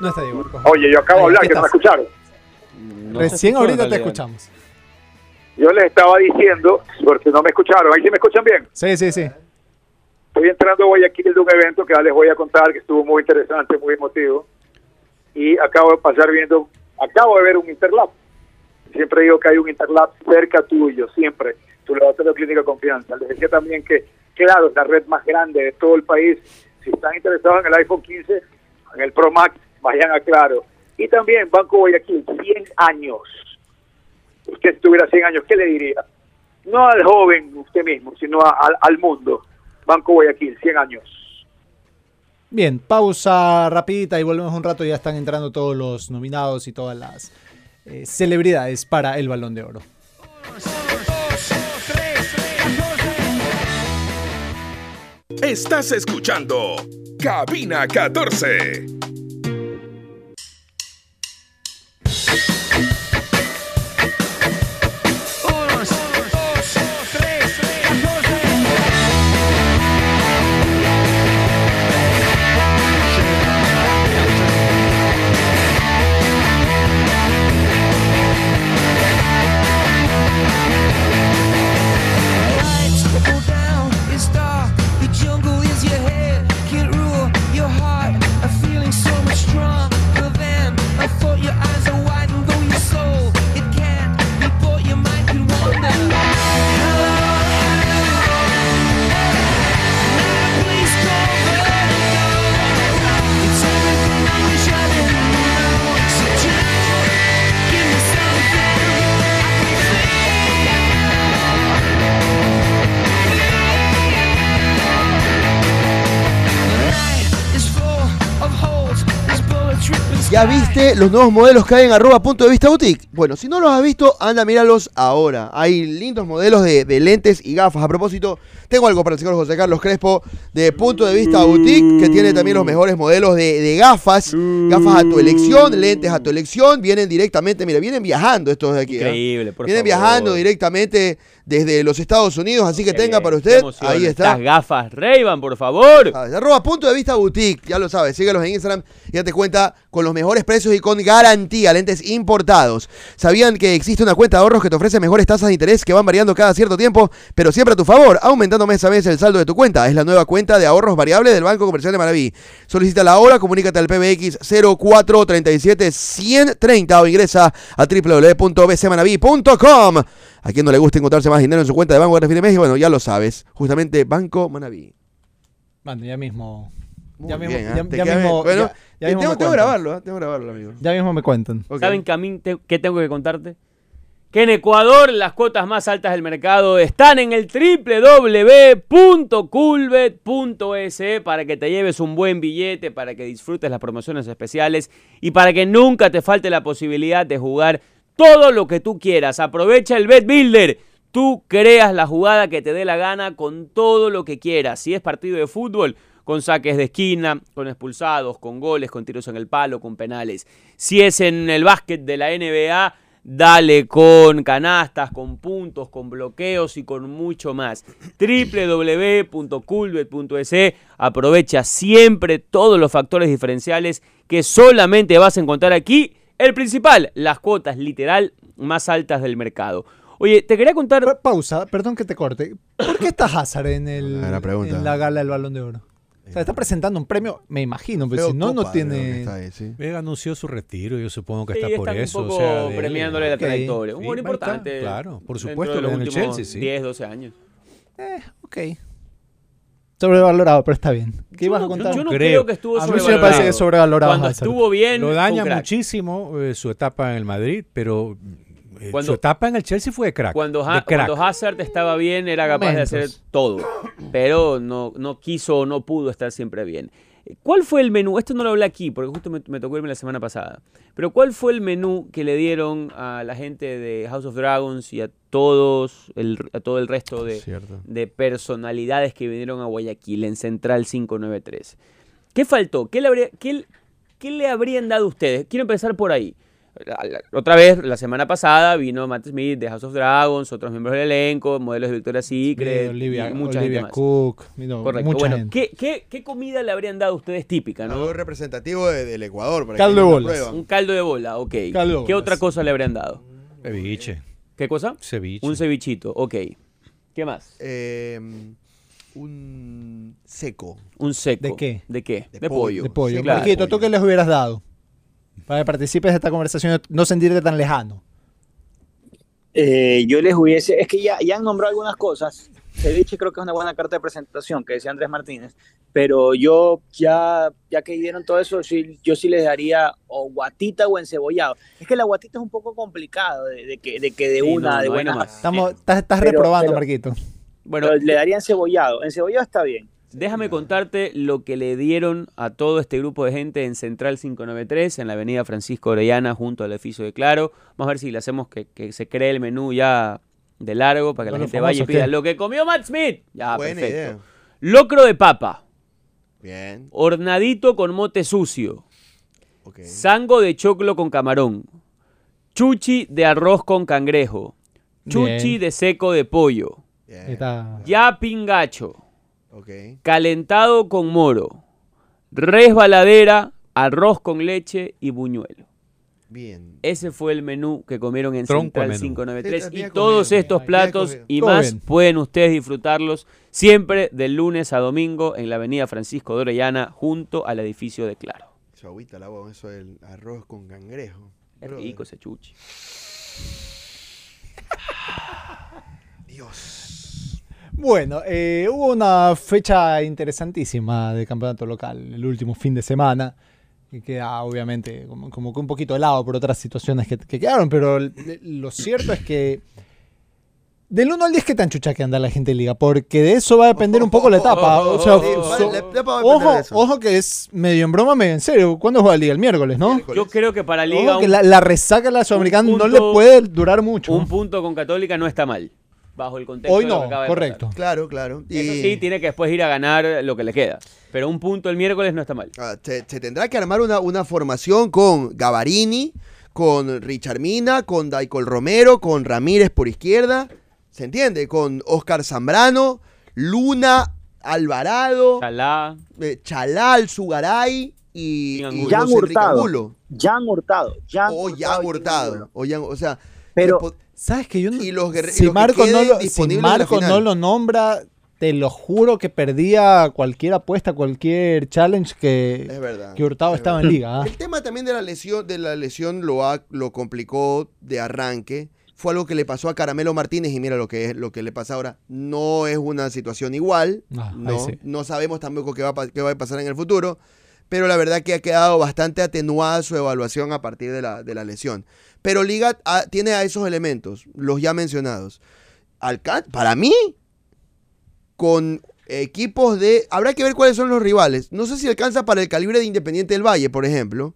No está Diego Arcos. Oye, yo acabo de hablar, que no me escucharon. No Recién escuchó, ahorita te escuchamos. Yo les estaba diciendo, porque no me escucharon, ahí sí me escuchan bien. Sí, sí, sí. Estoy entrando a Guayaquil de un evento que ya les voy a contar que estuvo muy interesante, muy emotivo. Y acabo de pasar viendo, acabo de ver un Interlab. Siempre digo que hay un Interlab cerca tuyo, siempre. Tu laboratorio clínico de confianza. Les decía también que, claro, es la red más grande de todo el país. Si están interesados en el iPhone 15, en el Pro Max, vayan a Claro. Y también Banco Guayaquil, 100 años. Usted si tuviera 100 años, ¿qué le diría? No al joven usted mismo, sino al- al mundo. Banco Guayaquil, 100 años. Bien, pausa rapidita y volvemos un rato. Ya están entrando todos los nominados y todas las eh, celebridades para el Balón de Oro. Estás escuchando Cabina 14. ¿Ya viste los nuevos modelos que hay en arroba punto de vista boutique? Bueno, si no los has visto, anda, míralos ahora. Hay lindos modelos de, de lentes y gafas. A propósito, tengo algo para el señor José Carlos Crespo de punto de vista boutique, que tiene también los mejores modelos de, de gafas. Gafas a tu elección, lentes a tu elección. Vienen directamente, mira, vienen viajando estos de aquí. ¿eh? Increíble, por Vienen favor. viajando directamente desde los Estados Unidos, así que Qué tenga para usted. Ahí está. Estas gafas ray por favor. Ah, Arroba punto de vista boutique, ya lo sabes, síguelos en Instagram y date cuenta con los mejores precios y con garantía, lentes importados. ¿Sabían que existe una cuenta de ahorros que te ofrece mejores tasas de interés que van variando cada cierto tiempo, pero siempre a tu favor, aumentando mes a mes el saldo de tu cuenta? Es la nueva cuenta de ahorros variables del Banco Comercial de Maraví. Solicítala ahora, comunícate al PBX 0437 130 o ingresa a www.bcmanaví.com. A quien no le gusta encontrarse más dinero en su cuenta de banco de fin de mes, y bueno, ya lo sabes, justamente Banco Manaví. Bueno, ya mismo. Muy ya mismo, bien, ya- Te ya queda mismo- bien. Bueno, ya- ya mismo tengo, que grabarlo, ¿eh? tengo que grabarlo, amigo. Ya mismo me cuentan. ¿Saben que a mí te- qué tengo que contarte? Que en Ecuador las cuotas más altas del mercado están en el www.culbet.es para que te lleves un buen billete, para que disfrutes las promociones especiales y para que nunca te falte la posibilidad de jugar todo lo que tú quieras. Aprovecha el Bet Builder. Tú creas la jugada que te dé la gana con todo lo que quieras. Si es partido de fútbol, con saques de esquina, con expulsados, con goles, con tiros en el palo, con penales. Si es en el básquet de la NBA, dale con canastas, con puntos, con bloqueos y con mucho más. www.culbet.es Aprovecha siempre todos los factores diferenciales que solamente vas a encontrar aquí. El principal, las cuotas literal más altas del mercado. Oye, te quería contar. Pa- Pausa, perdón que te corte. ¿Por qué está Hazard en, el, Buena pregunta. en la gala del Balón de Oro? O sea, está presentando un premio, me imagino, pero Veo si no, no tiene... ahí, sí. Vega anunció su retiro, yo supongo que Sí, está por eso. un poco o sea, de premiándole la trayectoria. Un Sí, gol importante. claro, por supuesto, de los en el últimos Chelsea, sí. 10, 12 años. Eh, ok. Sobrevalorado, pero está bien. ¿Qué Yo ibas no- a contar? Yo no Creo. creo que estuvo A mí sí me sobrevalorado. parece que sobrevalorado Cuando estuvo bien, Lo daña muchísimo eh, su etapa en el Madrid, pero eh, Cuando- su etapa en el Chelsea fue de crack. Cuando, de Ha- crack. cuando Hazard estaba bien, era capaz de hacer todo. Pero no, no quiso o no pudo estar siempre bien. ¿Cuál fue el menú? Esto no lo hablé aquí, porque justo me, me tocó irme la semana pasada. Pero ¿cuál fue el menú que le dieron a la gente de House of Dragons y a todos el, a todo el resto de, personalidades que vinieron a Guayaquil en Central 593? ¿Qué faltó? ¿Qué le, habría- qué- qué le habrían dado ustedes? Quiero empezar por ahí. Otra vez, la semana pasada vino Matt Smith de House of Dragons, otros miembros del elenco, modelos de Victoria's Secret, Olivia, y mucha Olivia gente más. Cook, vino Correcto. mucha bueno, gente. ¿qué, qué, qué comida le habrían dado a ustedes típica? ¿no? Algo representativo de- del Ecuador. Para Caldo que de prueban. Un caldo de bola, ok. Caldo ¿Qué bolas. otra cosa le habrían dado? Ceviche. ¿Qué cosa? Ceviche. Un cevichito, ok. ¿Qué más? Eh, un seco. Un seco. ¿De qué? ¿De qué? De De, pollo. pollo. De pollo. Sí, claro. Marquito, ¿tú qué les hubieras dado? Para que participes de esta conversación, no sentirte tan lejano. Eh, yo les hubiese, es que ya, ya han nombrado algunas cosas. Ceviche creo que es una buena carta de presentación, que decía Andrés Martínez. Pero yo ya, ya que dieron todo eso, sí, yo sí les daría o guatita o encebollado. Es que la guatita es un poco complicado de, de que, de que de Sí, una, no, de no buena. Estamos, estás, estás Pero- reprobando, pero- Marquito. Bueno, Pero le daría encebollado. Encebollado está bien. Déjame contarte lo que le dieron a todo este grupo de gente en Central 593, en la avenida Francisco Orellana, junto al edificio de Claro. Vamos a ver si le hacemos que, que se cree el menú ya de largo para que la gente vaya y pida lo que comió Matt Smith. Ya, Buena perfecto. idea. Locro de papa, Bien. hornadito con mote sucio, Ok. sango de choclo con camarón, chuchi de arroz con cangrejo, chuchi Bien. de seco de pollo, Bien. Ya pingacho, Calentado con moro, resbaladera, arroz con leche y buñuelo. Bien. Ese fue el menú que comieron en Tronco Central menú. 593 Sí, y todos comido, estos platos y Todo más bien. pueden ustedes disfrutarlos siempre de lunes a domingo en la avenida Francisco de Orellana junto al edificio de Claro. Su agüita, el agua, eso del arroz con cangrejo. Es Brother. rico ese chuchi. Dios. Bueno, eh, hubo una fecha interesantísima de campeonato local el último fin de semana. Que queda obviamente como, como que un poquito helado por otras situaciones que, que quedaron, pero lo cierto es que del 1 al 10, ¿qué tan chucha que anda la gente de liga? Porque de eso va a depender un poco la etapa. O sea, Sí, vale, so- la etapa va a depender ojo, de eso. ojo que es medio en broma, medio en serio. ¿Cuándo juega la liga? El miércoles, ¿no? Miércoles. Yo creo que para Liga Ojo que un, la, la resaca de la Sudamericana no le puede durar mucho. un punto con Católica no está mal, bajo el contexto Hoy de lo que no, acaba de correcto. pasar. Claro, claro. Y Eso sí, tiene que después ir a ganar lo que le queda. Pero un punto el miércoles no está mal. ah, se, se tendrá que armar una, una formación con Gavarini, con Richard Mina, con Daicol Romero, con Ramírez por izquierda. ¿Se entiende? Con Oscar Zambrano, Luna, Alvarado, Chalá. eh, Chalal, Sugaray y, Y y Angulo. Jan José Enrique Hurtado. Angulo. Jan Hurtado. Jan O Hurtado Jan y Hurtado. Ángulo. O, Jan- o sea, Pero- ¿Sabes que yo no- Y los y si que Marco, no lo, si Marco no nombra, te lo juro que perdía cualquier apuesta, cualquier challenge que, es verdad. que Hurtado es estaba verdad. en liga. ¿ah? El tema también de la lesión, de la lesión lo, ha- lo complicó de arranque. Fue algo que le pasó a Caramelo Martínez y mira lo que es lo que le pasa ahora. No es una situación igual. Ah, no, sí. no sabemos tampoco qué va, qué va a pasar en el futuro. Pero la verdad que ha quedado bastante atenuada su evaluación a partir de la, de la lesión. Pero Liga ah, tiene a esos elementos, los ya mencionados. Alca- para mí, con equipos de... Habrá que ver cuáles son los rivales. No sé si alcanza para el calibre de Independiente del Valle, por ejemplo.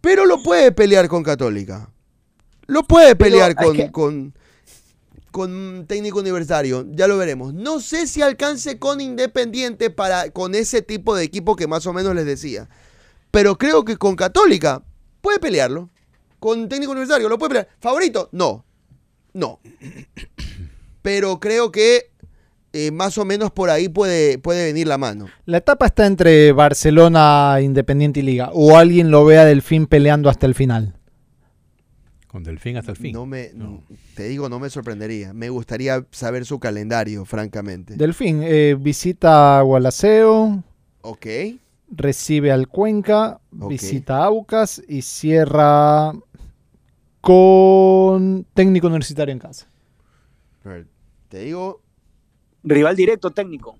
Pero lo puede pelear con Católica. Lo puede pelear con, que- con, con técnico universitario. Ya lo veremos. No sé si alcance con Independiente para, con ese tipo de equipo que más o menos les decía. Pero creo que con Católica puede pelearlo. Con técnico universitario lo puede pelear. ¿Favorito? No. No. Pero creo que eh, más o menos por ahí puede, puede venir la mano. La etapa está entre Barcelona, Independiente y Liga. O alguien lo vea del fin peleando hasta el final. Con Delfín hasta el fin. No me, No. Te digo, no me sorprendería. Me gustaría saber su calendario, francamente. Delfín, eh, visita a Gualaceo, Ok. recibe al Cuenca, visita a Aucas y cierra con técnico universitario en casa. Te digo, Rival directo técnico.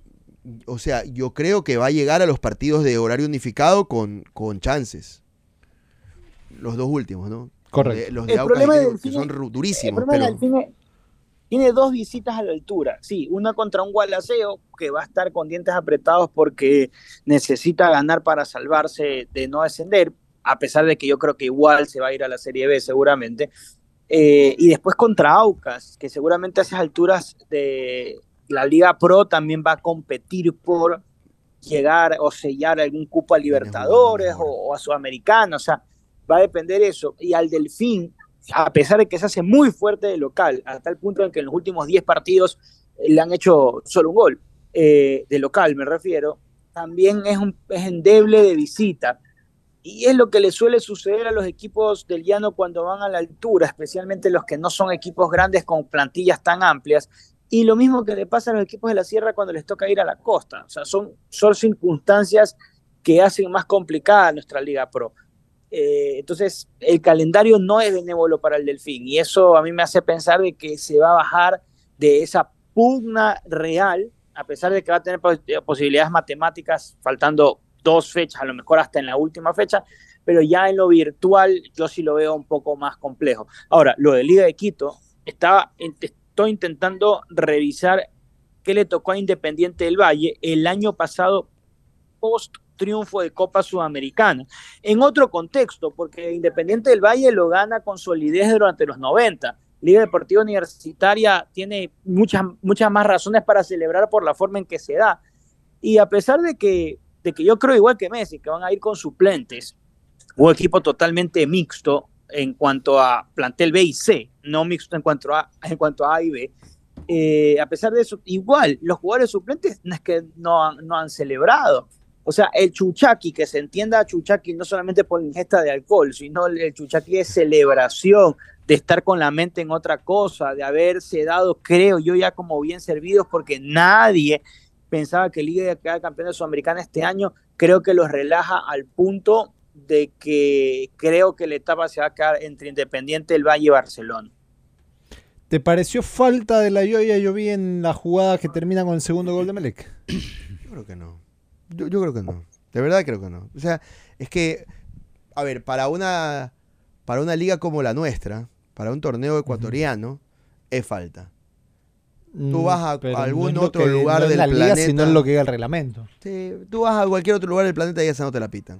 o sea, yo creo que va a llegar a los partidos de horario unificado con, con chances. Los dos últimos, ¿no? Correcto. De- los de El Aucas y problema del que Delfín son El durísimos, problema pero tiene dos visitas a la altura. Sí, una contra un Gualaceo que va a estar con dientes apretados porque necesita ganar para salvarse de no descender, a pesar de que yo creo que igual se va a ir a la Serie B seguramente. Eh, y después contra Aucas, que seguramente a esas alturas de la Liga Pro también va a competir por llegar o sellar algún cupo a Libertadores o a Sudamericana. O sea, va a depender eso. Y al Delfín, a pesar de que se hace muy fuerte de local, hasta el punto en que en los últimos 10 partidos eh, le han hecho solo un gol, eh, de local me refiero, también es, un, es endeble de visita. Y es lo que le suele suceder a los equipos del llano cuando van a la altura, especialmente los que no son equipos grandes con plantillas tan amplias. Y lo mismo que le pasa a los equipos de la sierra cuando les toca ir a la costa. O sea, son, son circunstancias que hacen más complicada nuestra Liga Pro. Eh, entonces, el calendario no es benévolo para el Delfín y eso a mí me hace pensar de que se va a bajar de esa pugna real, a pesar de que va a tener pos- posibilidades matemáticas faltando dos fechas, a lo mejor hasta en la última fecha, pero ya en lo virtual yo sí lo veo un poco más complejo. Ahora, lo de Liga de Quito, estaba, estoy intentando revisar qué le tocó a Independiente del Valle el año pasado post triunfo de Copa Sudamericana. En otro contexto, porque Independiente del Valle lo gana con solidez durante los 90. Liga Deportiva Universitaria tiene muchas, muchas más razones para celebrar por la forma en que se da. Y a pesar de que, de que yo creo igual que Messi, que van a ir con suplentes, un equipo totalmente mixto en cuanto a plantel B y C, no mixto en cuanto a, en cuanto a A y B. Eh, a pesar de eso, igual, los jugadores suplentes no es que no han, no han celebrado. O sea, el chuchaqui, que se entienda chuchaqui no solamente por ingesta de alcohol, sino el chuchaqui es celebración, de estar con la mente en otra cosa, de haberse dado, creo yo, ya como bien servidos, porque nadie pensaba que Liga iba a quedar campeón de Sudamericana este año, creo que los relaja al punto de que creo que la etapa se va a quedar entre Independiente del Valle y Barcelona. ¿Te pareció falta de la Yoya yo vi en la jugada que termina con el segundo gol de Melec? yo creo que no. Yo, yo creo que no. De verdad creo que no. O sea, es que, a ver, para una, para una liga como la nuestra, para un torneo ecuatoriano, es falta. Tú vas a Mm, Pero algún no otro que- lugar no del la liga, planeta. sino es lo que diga el reglamento. Sí, tú vas a cualquier otro lugar del planeta y esa no te la pitan.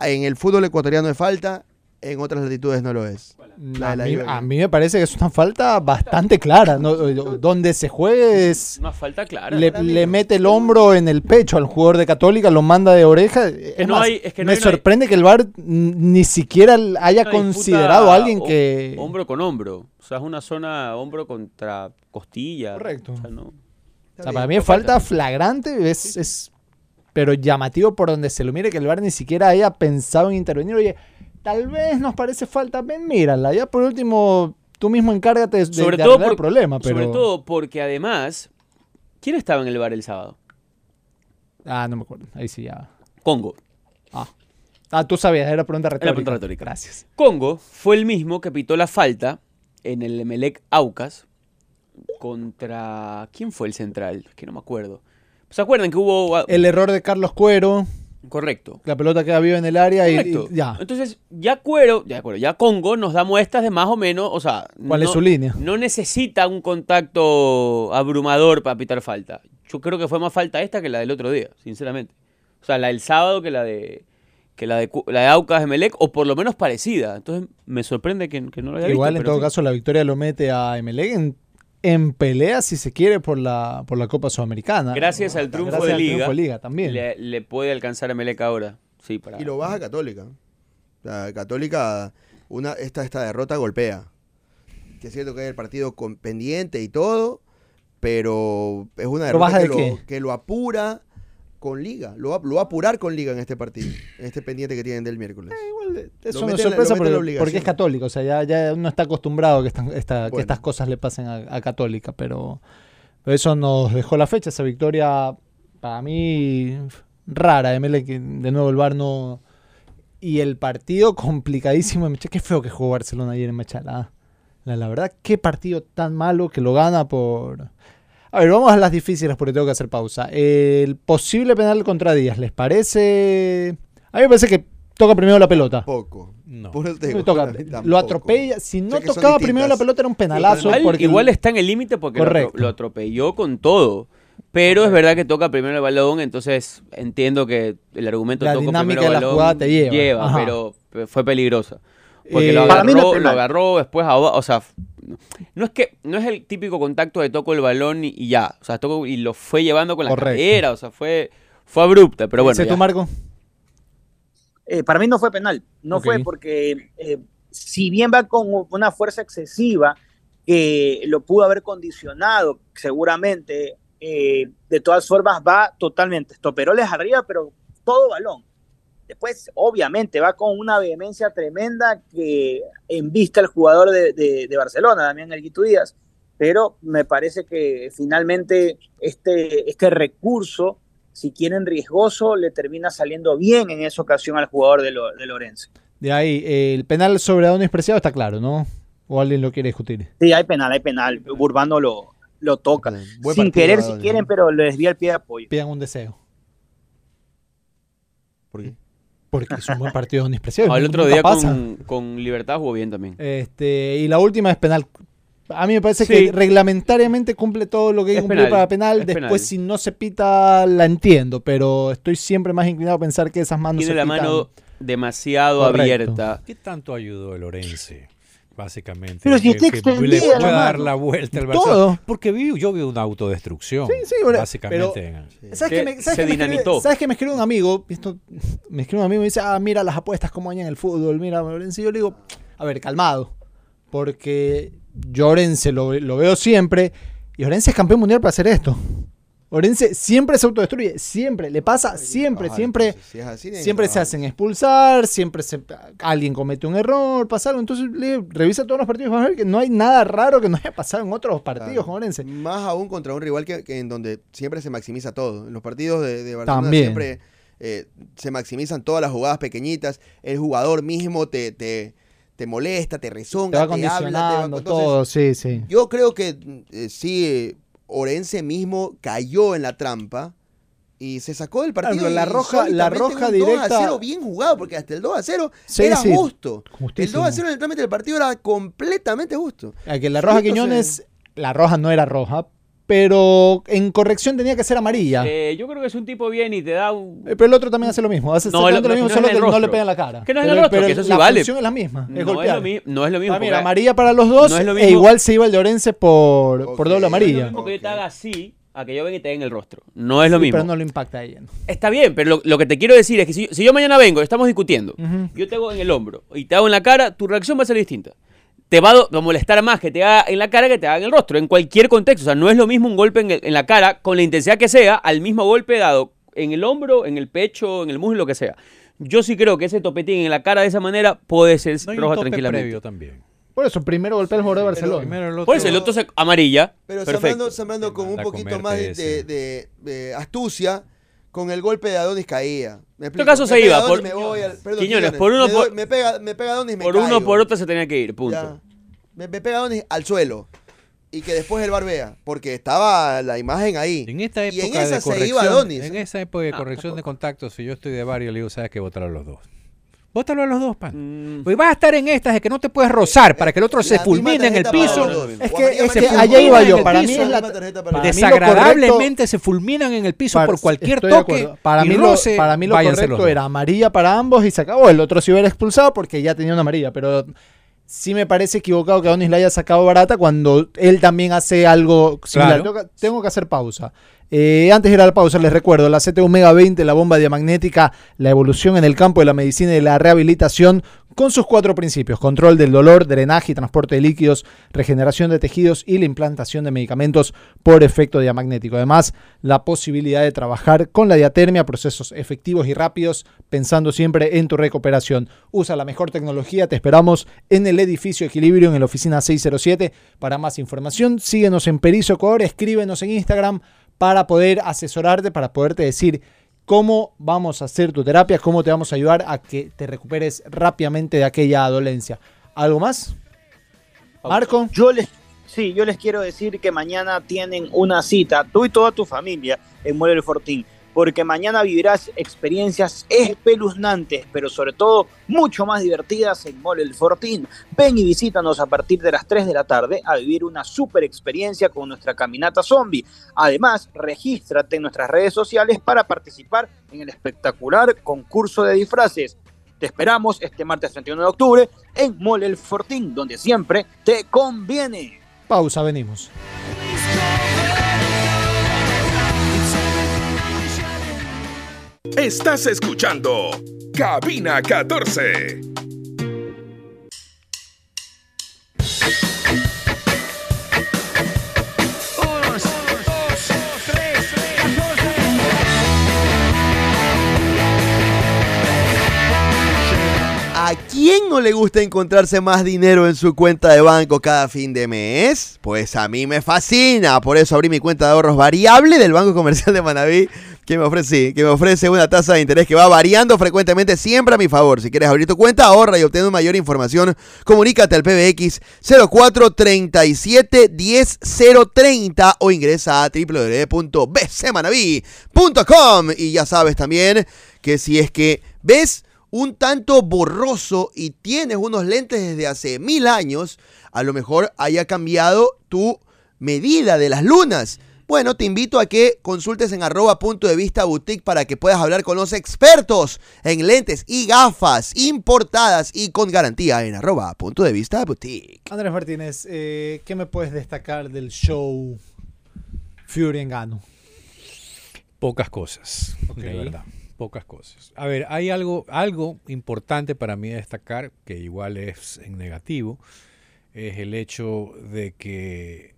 En el fútbol ecuatoriano es falta, en otras latitudes no lo es. La A la mí, Yoya. a mí me parece que es una falta bastante clara. ¿no? Donde se juegue es... Una falta clara. Le, le mete el hombro en el pecho al jugador de Católica, lo manda de oreja. Es no más, hay- es que no me hay sorprende que el VAR ni siquiera haya considerado a alguien que... Hombro con hombro. O sea, es una zona hombro contra costilla. Correcto. O sea, no. O sea, para mí es falta flagrante, es, es- pero llamativo por donde se lo mire que el VAR ni siquiera haya pensado en intervenir. Oye, tal vez nos parece falta, ven, mírala. Ya por último, tú mismo encárgate de, Sobre de todo por- el problema. Pero... Sobre todo porque además, ¿quién estaba en el bar el sábado? Ah, no me acuerdo. Ahí sí ya. Congo. Ah, ah tú sabías, era pregunta retórica. pregunta retórica. Gracias. Congo fue el mismo que pitó la falta en el Emelec Aucas contra... ¿Quién fue el central? Que no me acuerdo. ¿Se acuerdan que hubo... El error de Carlos Cuero, Correcto. la pelota queda viva en el área y, ya. Entonces, ya Cuero, ya Cuero, ya Congo nos da muestras de más o menos, o sea, ¿Cuál es su línea? No necesita un contacto abrumador para pitar falta. Yo creo que fue más falta esta que la del otro día, sinceramente. O sea, la del sábado que la de que la de, la de Aucas Emelec, o por lo menos parecida. Entonces, me sorprende que, que no lo haya Igual visto, en todo sí. caso la victoria lo mete a Emelec en, en pelea, si se quiere, por la, por la Copa Sudamericana. Gracias al triunfo Gracias de al Liga, triunfo de Liga también. Le, le puede alcanzar a Emelec ahora. Sí, para... Y lo baja Católica. La Católica, una, esta, esta derrota golpea. Que es cierto que hay el partido con pendiente y todo, pero es una ¿Pero derrota baja que de lo, qué? que lo apura con Liga. Lo va, lo va a apurar con Liga en este partido, en este pendiente que tienen del miércoles. Igual, eso Lo no es sorpresa porque, es católico. O sea, ya, ya uno está acostumbrado que, estas- esta- que estas cosas le pasen a, a Católica. Pero, pero eso nos dejó la fecha. Esa victoria, para mí, rara. De que de nuevo el VAR no. Y el partido complicadísimo. de. Qué feo que jugó Barcelona ayer en Mechala. ah. La, la verdad, qué partido tan malo que lo gana por. A ver, vamos a las difíciles porque tengo que hacer pausa. El posible penal contra Díaz, ¿les parece? A mí me parece que toca primero la pelota. Poco. No. Por eso te digo, toca- lo atropella. Si no tocaba primero la pelota era un penalazo. Igual, porque igual está en el límite porque lo, atro- Correcto. lo atropelló con todo. Pero es verdad que toca primero el balón, entonces entiendo que el argumento La toco dinámica primero de la balón jugada te lleva. Ajá. pero pe- fue peligrosa. Porque Eh, lo, agarró, lo agarró después a, o sea, no es que no es el típico contacto de toco el balón y, y ya, o sea, toco y lo fue llevando con la Correcto. cadera, o sea, fue fue abrupta, pero bueno. ¿Dice ya. tú, Marco? Eh, para mí no fue penal, no fue porque eh, si bien va con una fuerza excesiva que lo pudo haber condicionado seguramente, eh, de todas formas va totalmente, estoperoles arriba, pero todo balón. Después, obviamente, va con una vehemencia tremenda que envista el jugador de, de- de Barcelona, Damián Elguito Díaz, pero me parece que finalmente este, este recurso si quieren riesgoso, le termina saliendo bien en esa ocasión al jugador de, Lo- de Lorenzo. De ahí, eh, el penal sobre Adonis Preciado está claro, ¿no? ¿O alguien lo quiere discutir? Sí, hay penal, hay penal. Urbano lo, lo toca. Sin partido, querer, si quieren, pero le desvía el pie de apoyo. Pidan un deseo. ¿Por qué? Porque es un buen partido de Preciado. Ah, el otro día pasa. con, con Libertad jugó bien también. Este, y la última es penal. A mí me parece Sí. que reglamentariamente cumple todo lo que hay que Es cumplir penal, para penal. es Después, penal. si no se pita, la entiendo. Pero estoy siempre más inclinado a pensar que esas manos Tiene se la pitan. mano demasiado Correcto. abierta. ¿Qué tanto ayudó el Orense? Básicamente. Pero si que, está que extendida le pueda dar la vuelta al Todo. Porque vi, yo vi una autodestrucción. Sí, sí, bueno, básicamente. ¿Sabes Que me, sabes se que me escribe- dinamitó. ¿Sabes que me escribe un amigo? Esto, me escribe un amigo y me dice, ah, mira las apuestas, cómo dañan el fútbol, mira, Lorenzo. Y yo le digo, a ver, calmado. Porque yo a Orense lo, lo veo siempre. Y Orense es campeón mundial para hacer esto. Orense siempre se autodestruye, siempre, le pasa siempre, siempre. entonces, si es así, Siempre se hacen expulsar, siempre se, alguien comete un error, pasa algo. Entonces, le- revisa todos los partidos y vas a ver que no hay nada raro que no haya pasado en otros partidos Claro. con Orense. Más aún contra un rival que, que en donde siempre se maximiza todo. En los partidos de, de Barcelona También. siempre eh, se maximizan todas las jugadas pequeñitas. El jugador mismo te, te, te molesta, te Te rezonga, va te, habla. te va- entonces, todo, sí, sí. Yo creo que eh, sí, Orense mismo cayó en la trampa y se sacó del partido. Claro, la roja- la roja un 2 directa- a 0 bien jugado, porque hasta el 2 a 0 Sí, era sí, justo. El justísimo. 2 a 0 en el trámite del partido era completamente justo. A que la roja Quiñones, la roja no era roja, pero en corrección tenía que ser amarilla. Eh, yo creo que es un tipo bien y te da un... Eh, Pero el otro también hace lo mismo. Hace No, exactamente lo- mismo, no solo el que no le rostro. pega en la cara. Que no es en pero, el rostro, pero que eso sí la vale. función es la misma. Es No es, lo mi- no es lo mismo. Ah, mira, amarilla para los dos No es lo e mismo- igual se iba el de Orense por, por doble no es lo amarilla. mismo que yo te haga así a que yo venga y te dé en el rostro. No es lo mismo. Pero no lo impacta a ella. ¿no? Está bien, pero lo, lo que te quiero decir es que si, si yo mañana vengo, estamos discutiendo, yo te hago en el hombro y te hago en la cara, tu reacción va a ser distinta. Te va a molestar más que te haga en la cara que te haga en el rostro, en cualquier contexto. O sea, no es lo mismo un golpe en, el- en la cara, con la intensidad que sea, al mismo golpe dado en el hombro, en el pecho, en el muslo, lo que sea. Yo sí creo que ese topetín en la cara de esa manera puede ser No hay un roja tope tranquilamente. previo también. Por eso, primero golpea el jugador de Barcelona. Primero el otro- Por eso el otro se amarilla. Pero perfecto. sembrando, sembrando con un poquito más de, ese. de- de astucia, con el golpe de Adonis caía. Me explico, caso me se iba, por- me voy al- perdón, Quiñones, Quiñones, por uno me, por- doy- me pega, me pega Adonis, me Por uno caigo. por otro se tenía que ir, punto. Me, me pega Adonis al suelo. Y que después el bar vea, porque estaba la imagen ahí. En esta Y época en esa de se corrección, iba Adonis. en esa época de Ah, corrección de contactos, si yo estoy de barrio, le digo, sabes que votar a los dos. Vótalo a los dos, pan. Mm, Pues vas a estar en estas de que no te puedes rozar para que el otro se La fulmine en el piso. Es que, es que allá iba yo. Para mí es la, para Desagradablemente se fulminan en el piso Para- por cualquier toque. Para mí, lo, para mí lo correcto era amarilla para ambos y se acabó. El otro se hubiera expulsado porque ya tenía una amarilla. Pero sí me parece equivocado que Adonis la haya sacado barata cuando él también hace algo similar. Claro. Tengo que hacer pausa. Eh, antes de ir a la pausa, les recuerdo, la CT Omega 20, la bomba diamagnética, la evolución en el campo de la medicina y la rehabilitación con sus cuatro principios, control del dolor, drenaje y transporte de líquidos, regeneración de tejidos y la implantación de medicamentos por efecto diamagnético. Además, la posibilidad de trabajar con la diatermia, procesos efectivos y rápidos, pensando siempre en tu recuperación. Usa la mejor tecnología, te esperamos en el edificio Equilibrio en la oficina 607. Para más información, síguenos en Perizo Ecuador, escríbenos en Instagram para poder asesorarte, para poderte decir cómo vamos a hacer tu terapia, cómo te vamos a ayudar a que te recuperes rápidamente de aquella dolencia. ¿Algo más? Marco. Yo les, sí, yo les quiero decir que mañana tienen una cita, tú y toda tu familia, en del Fortín, porque mañana vivirás experiencias espeluznantes, pero sobre todo mucho más divertidas en Mole del Fortín. Ven y visítanos a partir de las 3 de la tarde a vivir una super experiencia con nuestra caminata zombie. Además, regístrate en nuestras redes sociales para participar en el espectacular concurso de disfraces. Te esperamos este martes 31 de octubre en Mole el Fortín, donde siempre te conviene. Pausa, venimos. Estás escuchando Cabina 14. Unos, dos, tres, catorce. ¿A quién no le gusta encontrarse más dinero en su cuenta de banco cada fin de mes? Pues a mí me fascina. Por eso abrí mi cuenta de ahorros variable del Banco Comercial de Manaví, que me ofrece, que me ofrece una tasa de interés que va variando frecuentemente siempre a mi favor. Si quieres abrir tu cuenta, ahorra y obtener mayor información, comunícate al PBX 0437 10030 o ingresa a www.bcmanaví.com. Y ya sabes también que si es que ves un tanto borroso y tienes unos lentes desde hace mil años, a lo mejor haya cambiado tu medida de las lunas. Bueno, te invito a que consultes en arroba punto de vista boutique para que puedas hablar con los expertos en lentes y gafas importadas y con garantía en arroba punto de vista boutique. Andrés Martínez, eh, ¿qué me puedes destacar del show Fury en Gano? Pocas cosas, de verdad. Pocas cosas. A ver, hay algo, algo importante para mí destacar, que igual es en negativo, es el hecho de que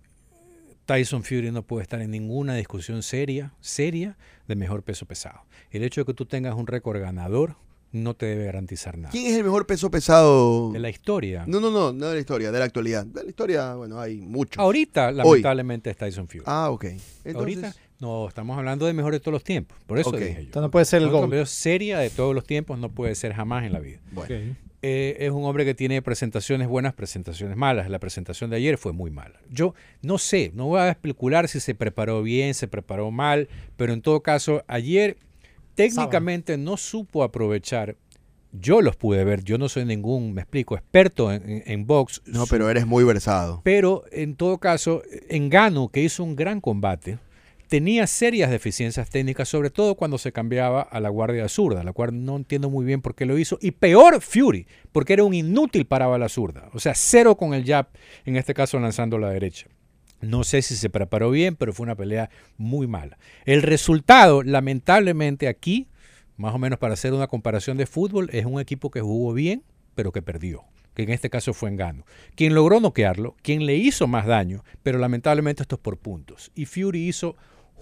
Tyson Fury no puede estar en ninguna discusión seria, seria, de mejor peso pesado. El hecho de que tú tengas un récord ganador no te debe garantizar nada. ¿Quién es el mejor peso pesado? De la historia. No, no, no, no de la historia, de la actualidad. De la historia, bueno, hay muchos. Ahorita, lamentablemente, es Tyson Fury. Ah, ok. Entonces, Ahorita, no, estamos hablando de mejor de todos los tiempos. Por eso Ok. dije yo. Entonces no puede ser el gol. seria de todos los tiempos no puede ser jamás en la vida. bueno. Eh, es un hombre que tiene presentaciones buenas, presentaciones malas. La presentación de ayer fue muy mala. Yo no sé, no voy a especular si se preparó bien, se preparó mal, pero en todo caso, ayer técnicamente no supo aprovechar. Yo los pude ver, yo no soy ningún, me explico, experto en, en- en box. No, pero eres muy versado. Pero en todo caso, Engano, que hizo un gran combate, tenía serias deficiencias técnicas, sobre todo cuando se cambiaba a la guardia zurda, la cual no entiendo muy bien por qué lo hizo. Y peor, Fury, porque era un inútil para bala zurda. O sea, cero con el jab, en este caso lanzando la derecha. No sé si se preparó bien, pero fue una pelea muy mala. El resultado, lamentablemente aquí, más o menos para hacer una comparación de fútbol, es un equipo que jugó bien, pero que perdió. Que en este caso fue Engano. Quien logró noquearlo, quien le hizo más daño, pero lamentablemente esto es por puntos. Y Fury hizo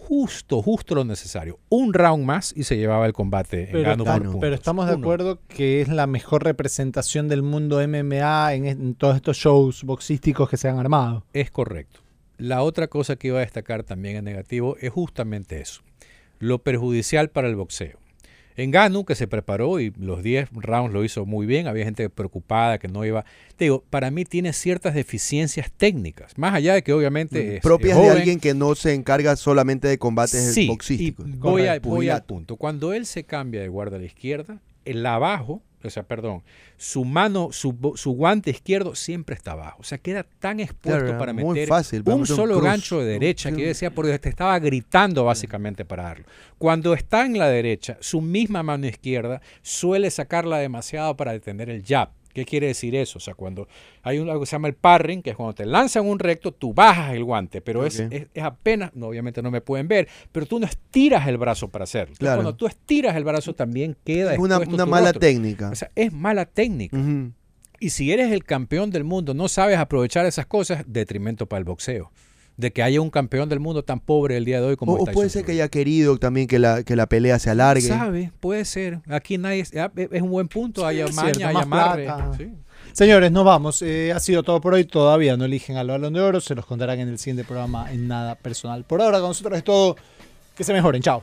justo, justo lo necesario. Un round más y se llevaba el combate Pero, está- por pero estamos de Uno. acuerdo que es la mejor representación del mundo MMA en, en todos estos shows boxísticos que se han armado. Es correcto. La otra cosa que iba a destacar también en negativo es justamente eso, lo perjudicial para el boxeo. Engano, que se preparó y los 10 rounds lo hizo muy bien, había gente preocupada que no iba... Te digo, para mí tiene ciertas deficiencias técnicas, más allá de que obviamente es, Propias es de alguien que no se encarga solamente de combates Sí, boxísticos. y voy, a- voy al punto. Cuando él se cambia de guardia a la izquierda, el abajo, o sea, perdón, su mano, su, su guante izquierdo siempre está abajo. O sea, queda tan expuesto Claro, para muy meter fácil, un solo gancho de derecha que yo decía, por Dios, te estaba gritando básicamente para darlo. Cuando está en la derecha, su misma mano izquierda suele sacarla demasiado para detener el jab ¿Qué quiere decir eso? O sea, cuando hay algo que se llama el parring, que es cuando te lanzan un recto, tú bajas el guante, pero es, es- es apenas, no, obviamente no me pueden ver, pero tú no estiras el brazo para hacerlo. Claro. Cuando tú estiras el brazo también queda Es una, mala rostro. técnica. O sea, es mala técnica. Y si eres el campeón del mundo, no sabes aprovechar esas cosas, detrimento para el boxeo. De que haya un campeón del mundo tan pobre el día de hoy como O, o puede ser que haya querido también que la, que la pelea se alargue. Sabe, puede ser. Aquí nadie es, es un buen punto, hay es amaña, cierto, hay más amarre. plata. Sí. Señores, nos vamos. Eh, ha sido todo por hoy. Todavía no eligen al balón de oro. Se los contarán en el siguiente programa en nada personal. Por ahora, con nosotros es todo. Que se mejoren. Chao.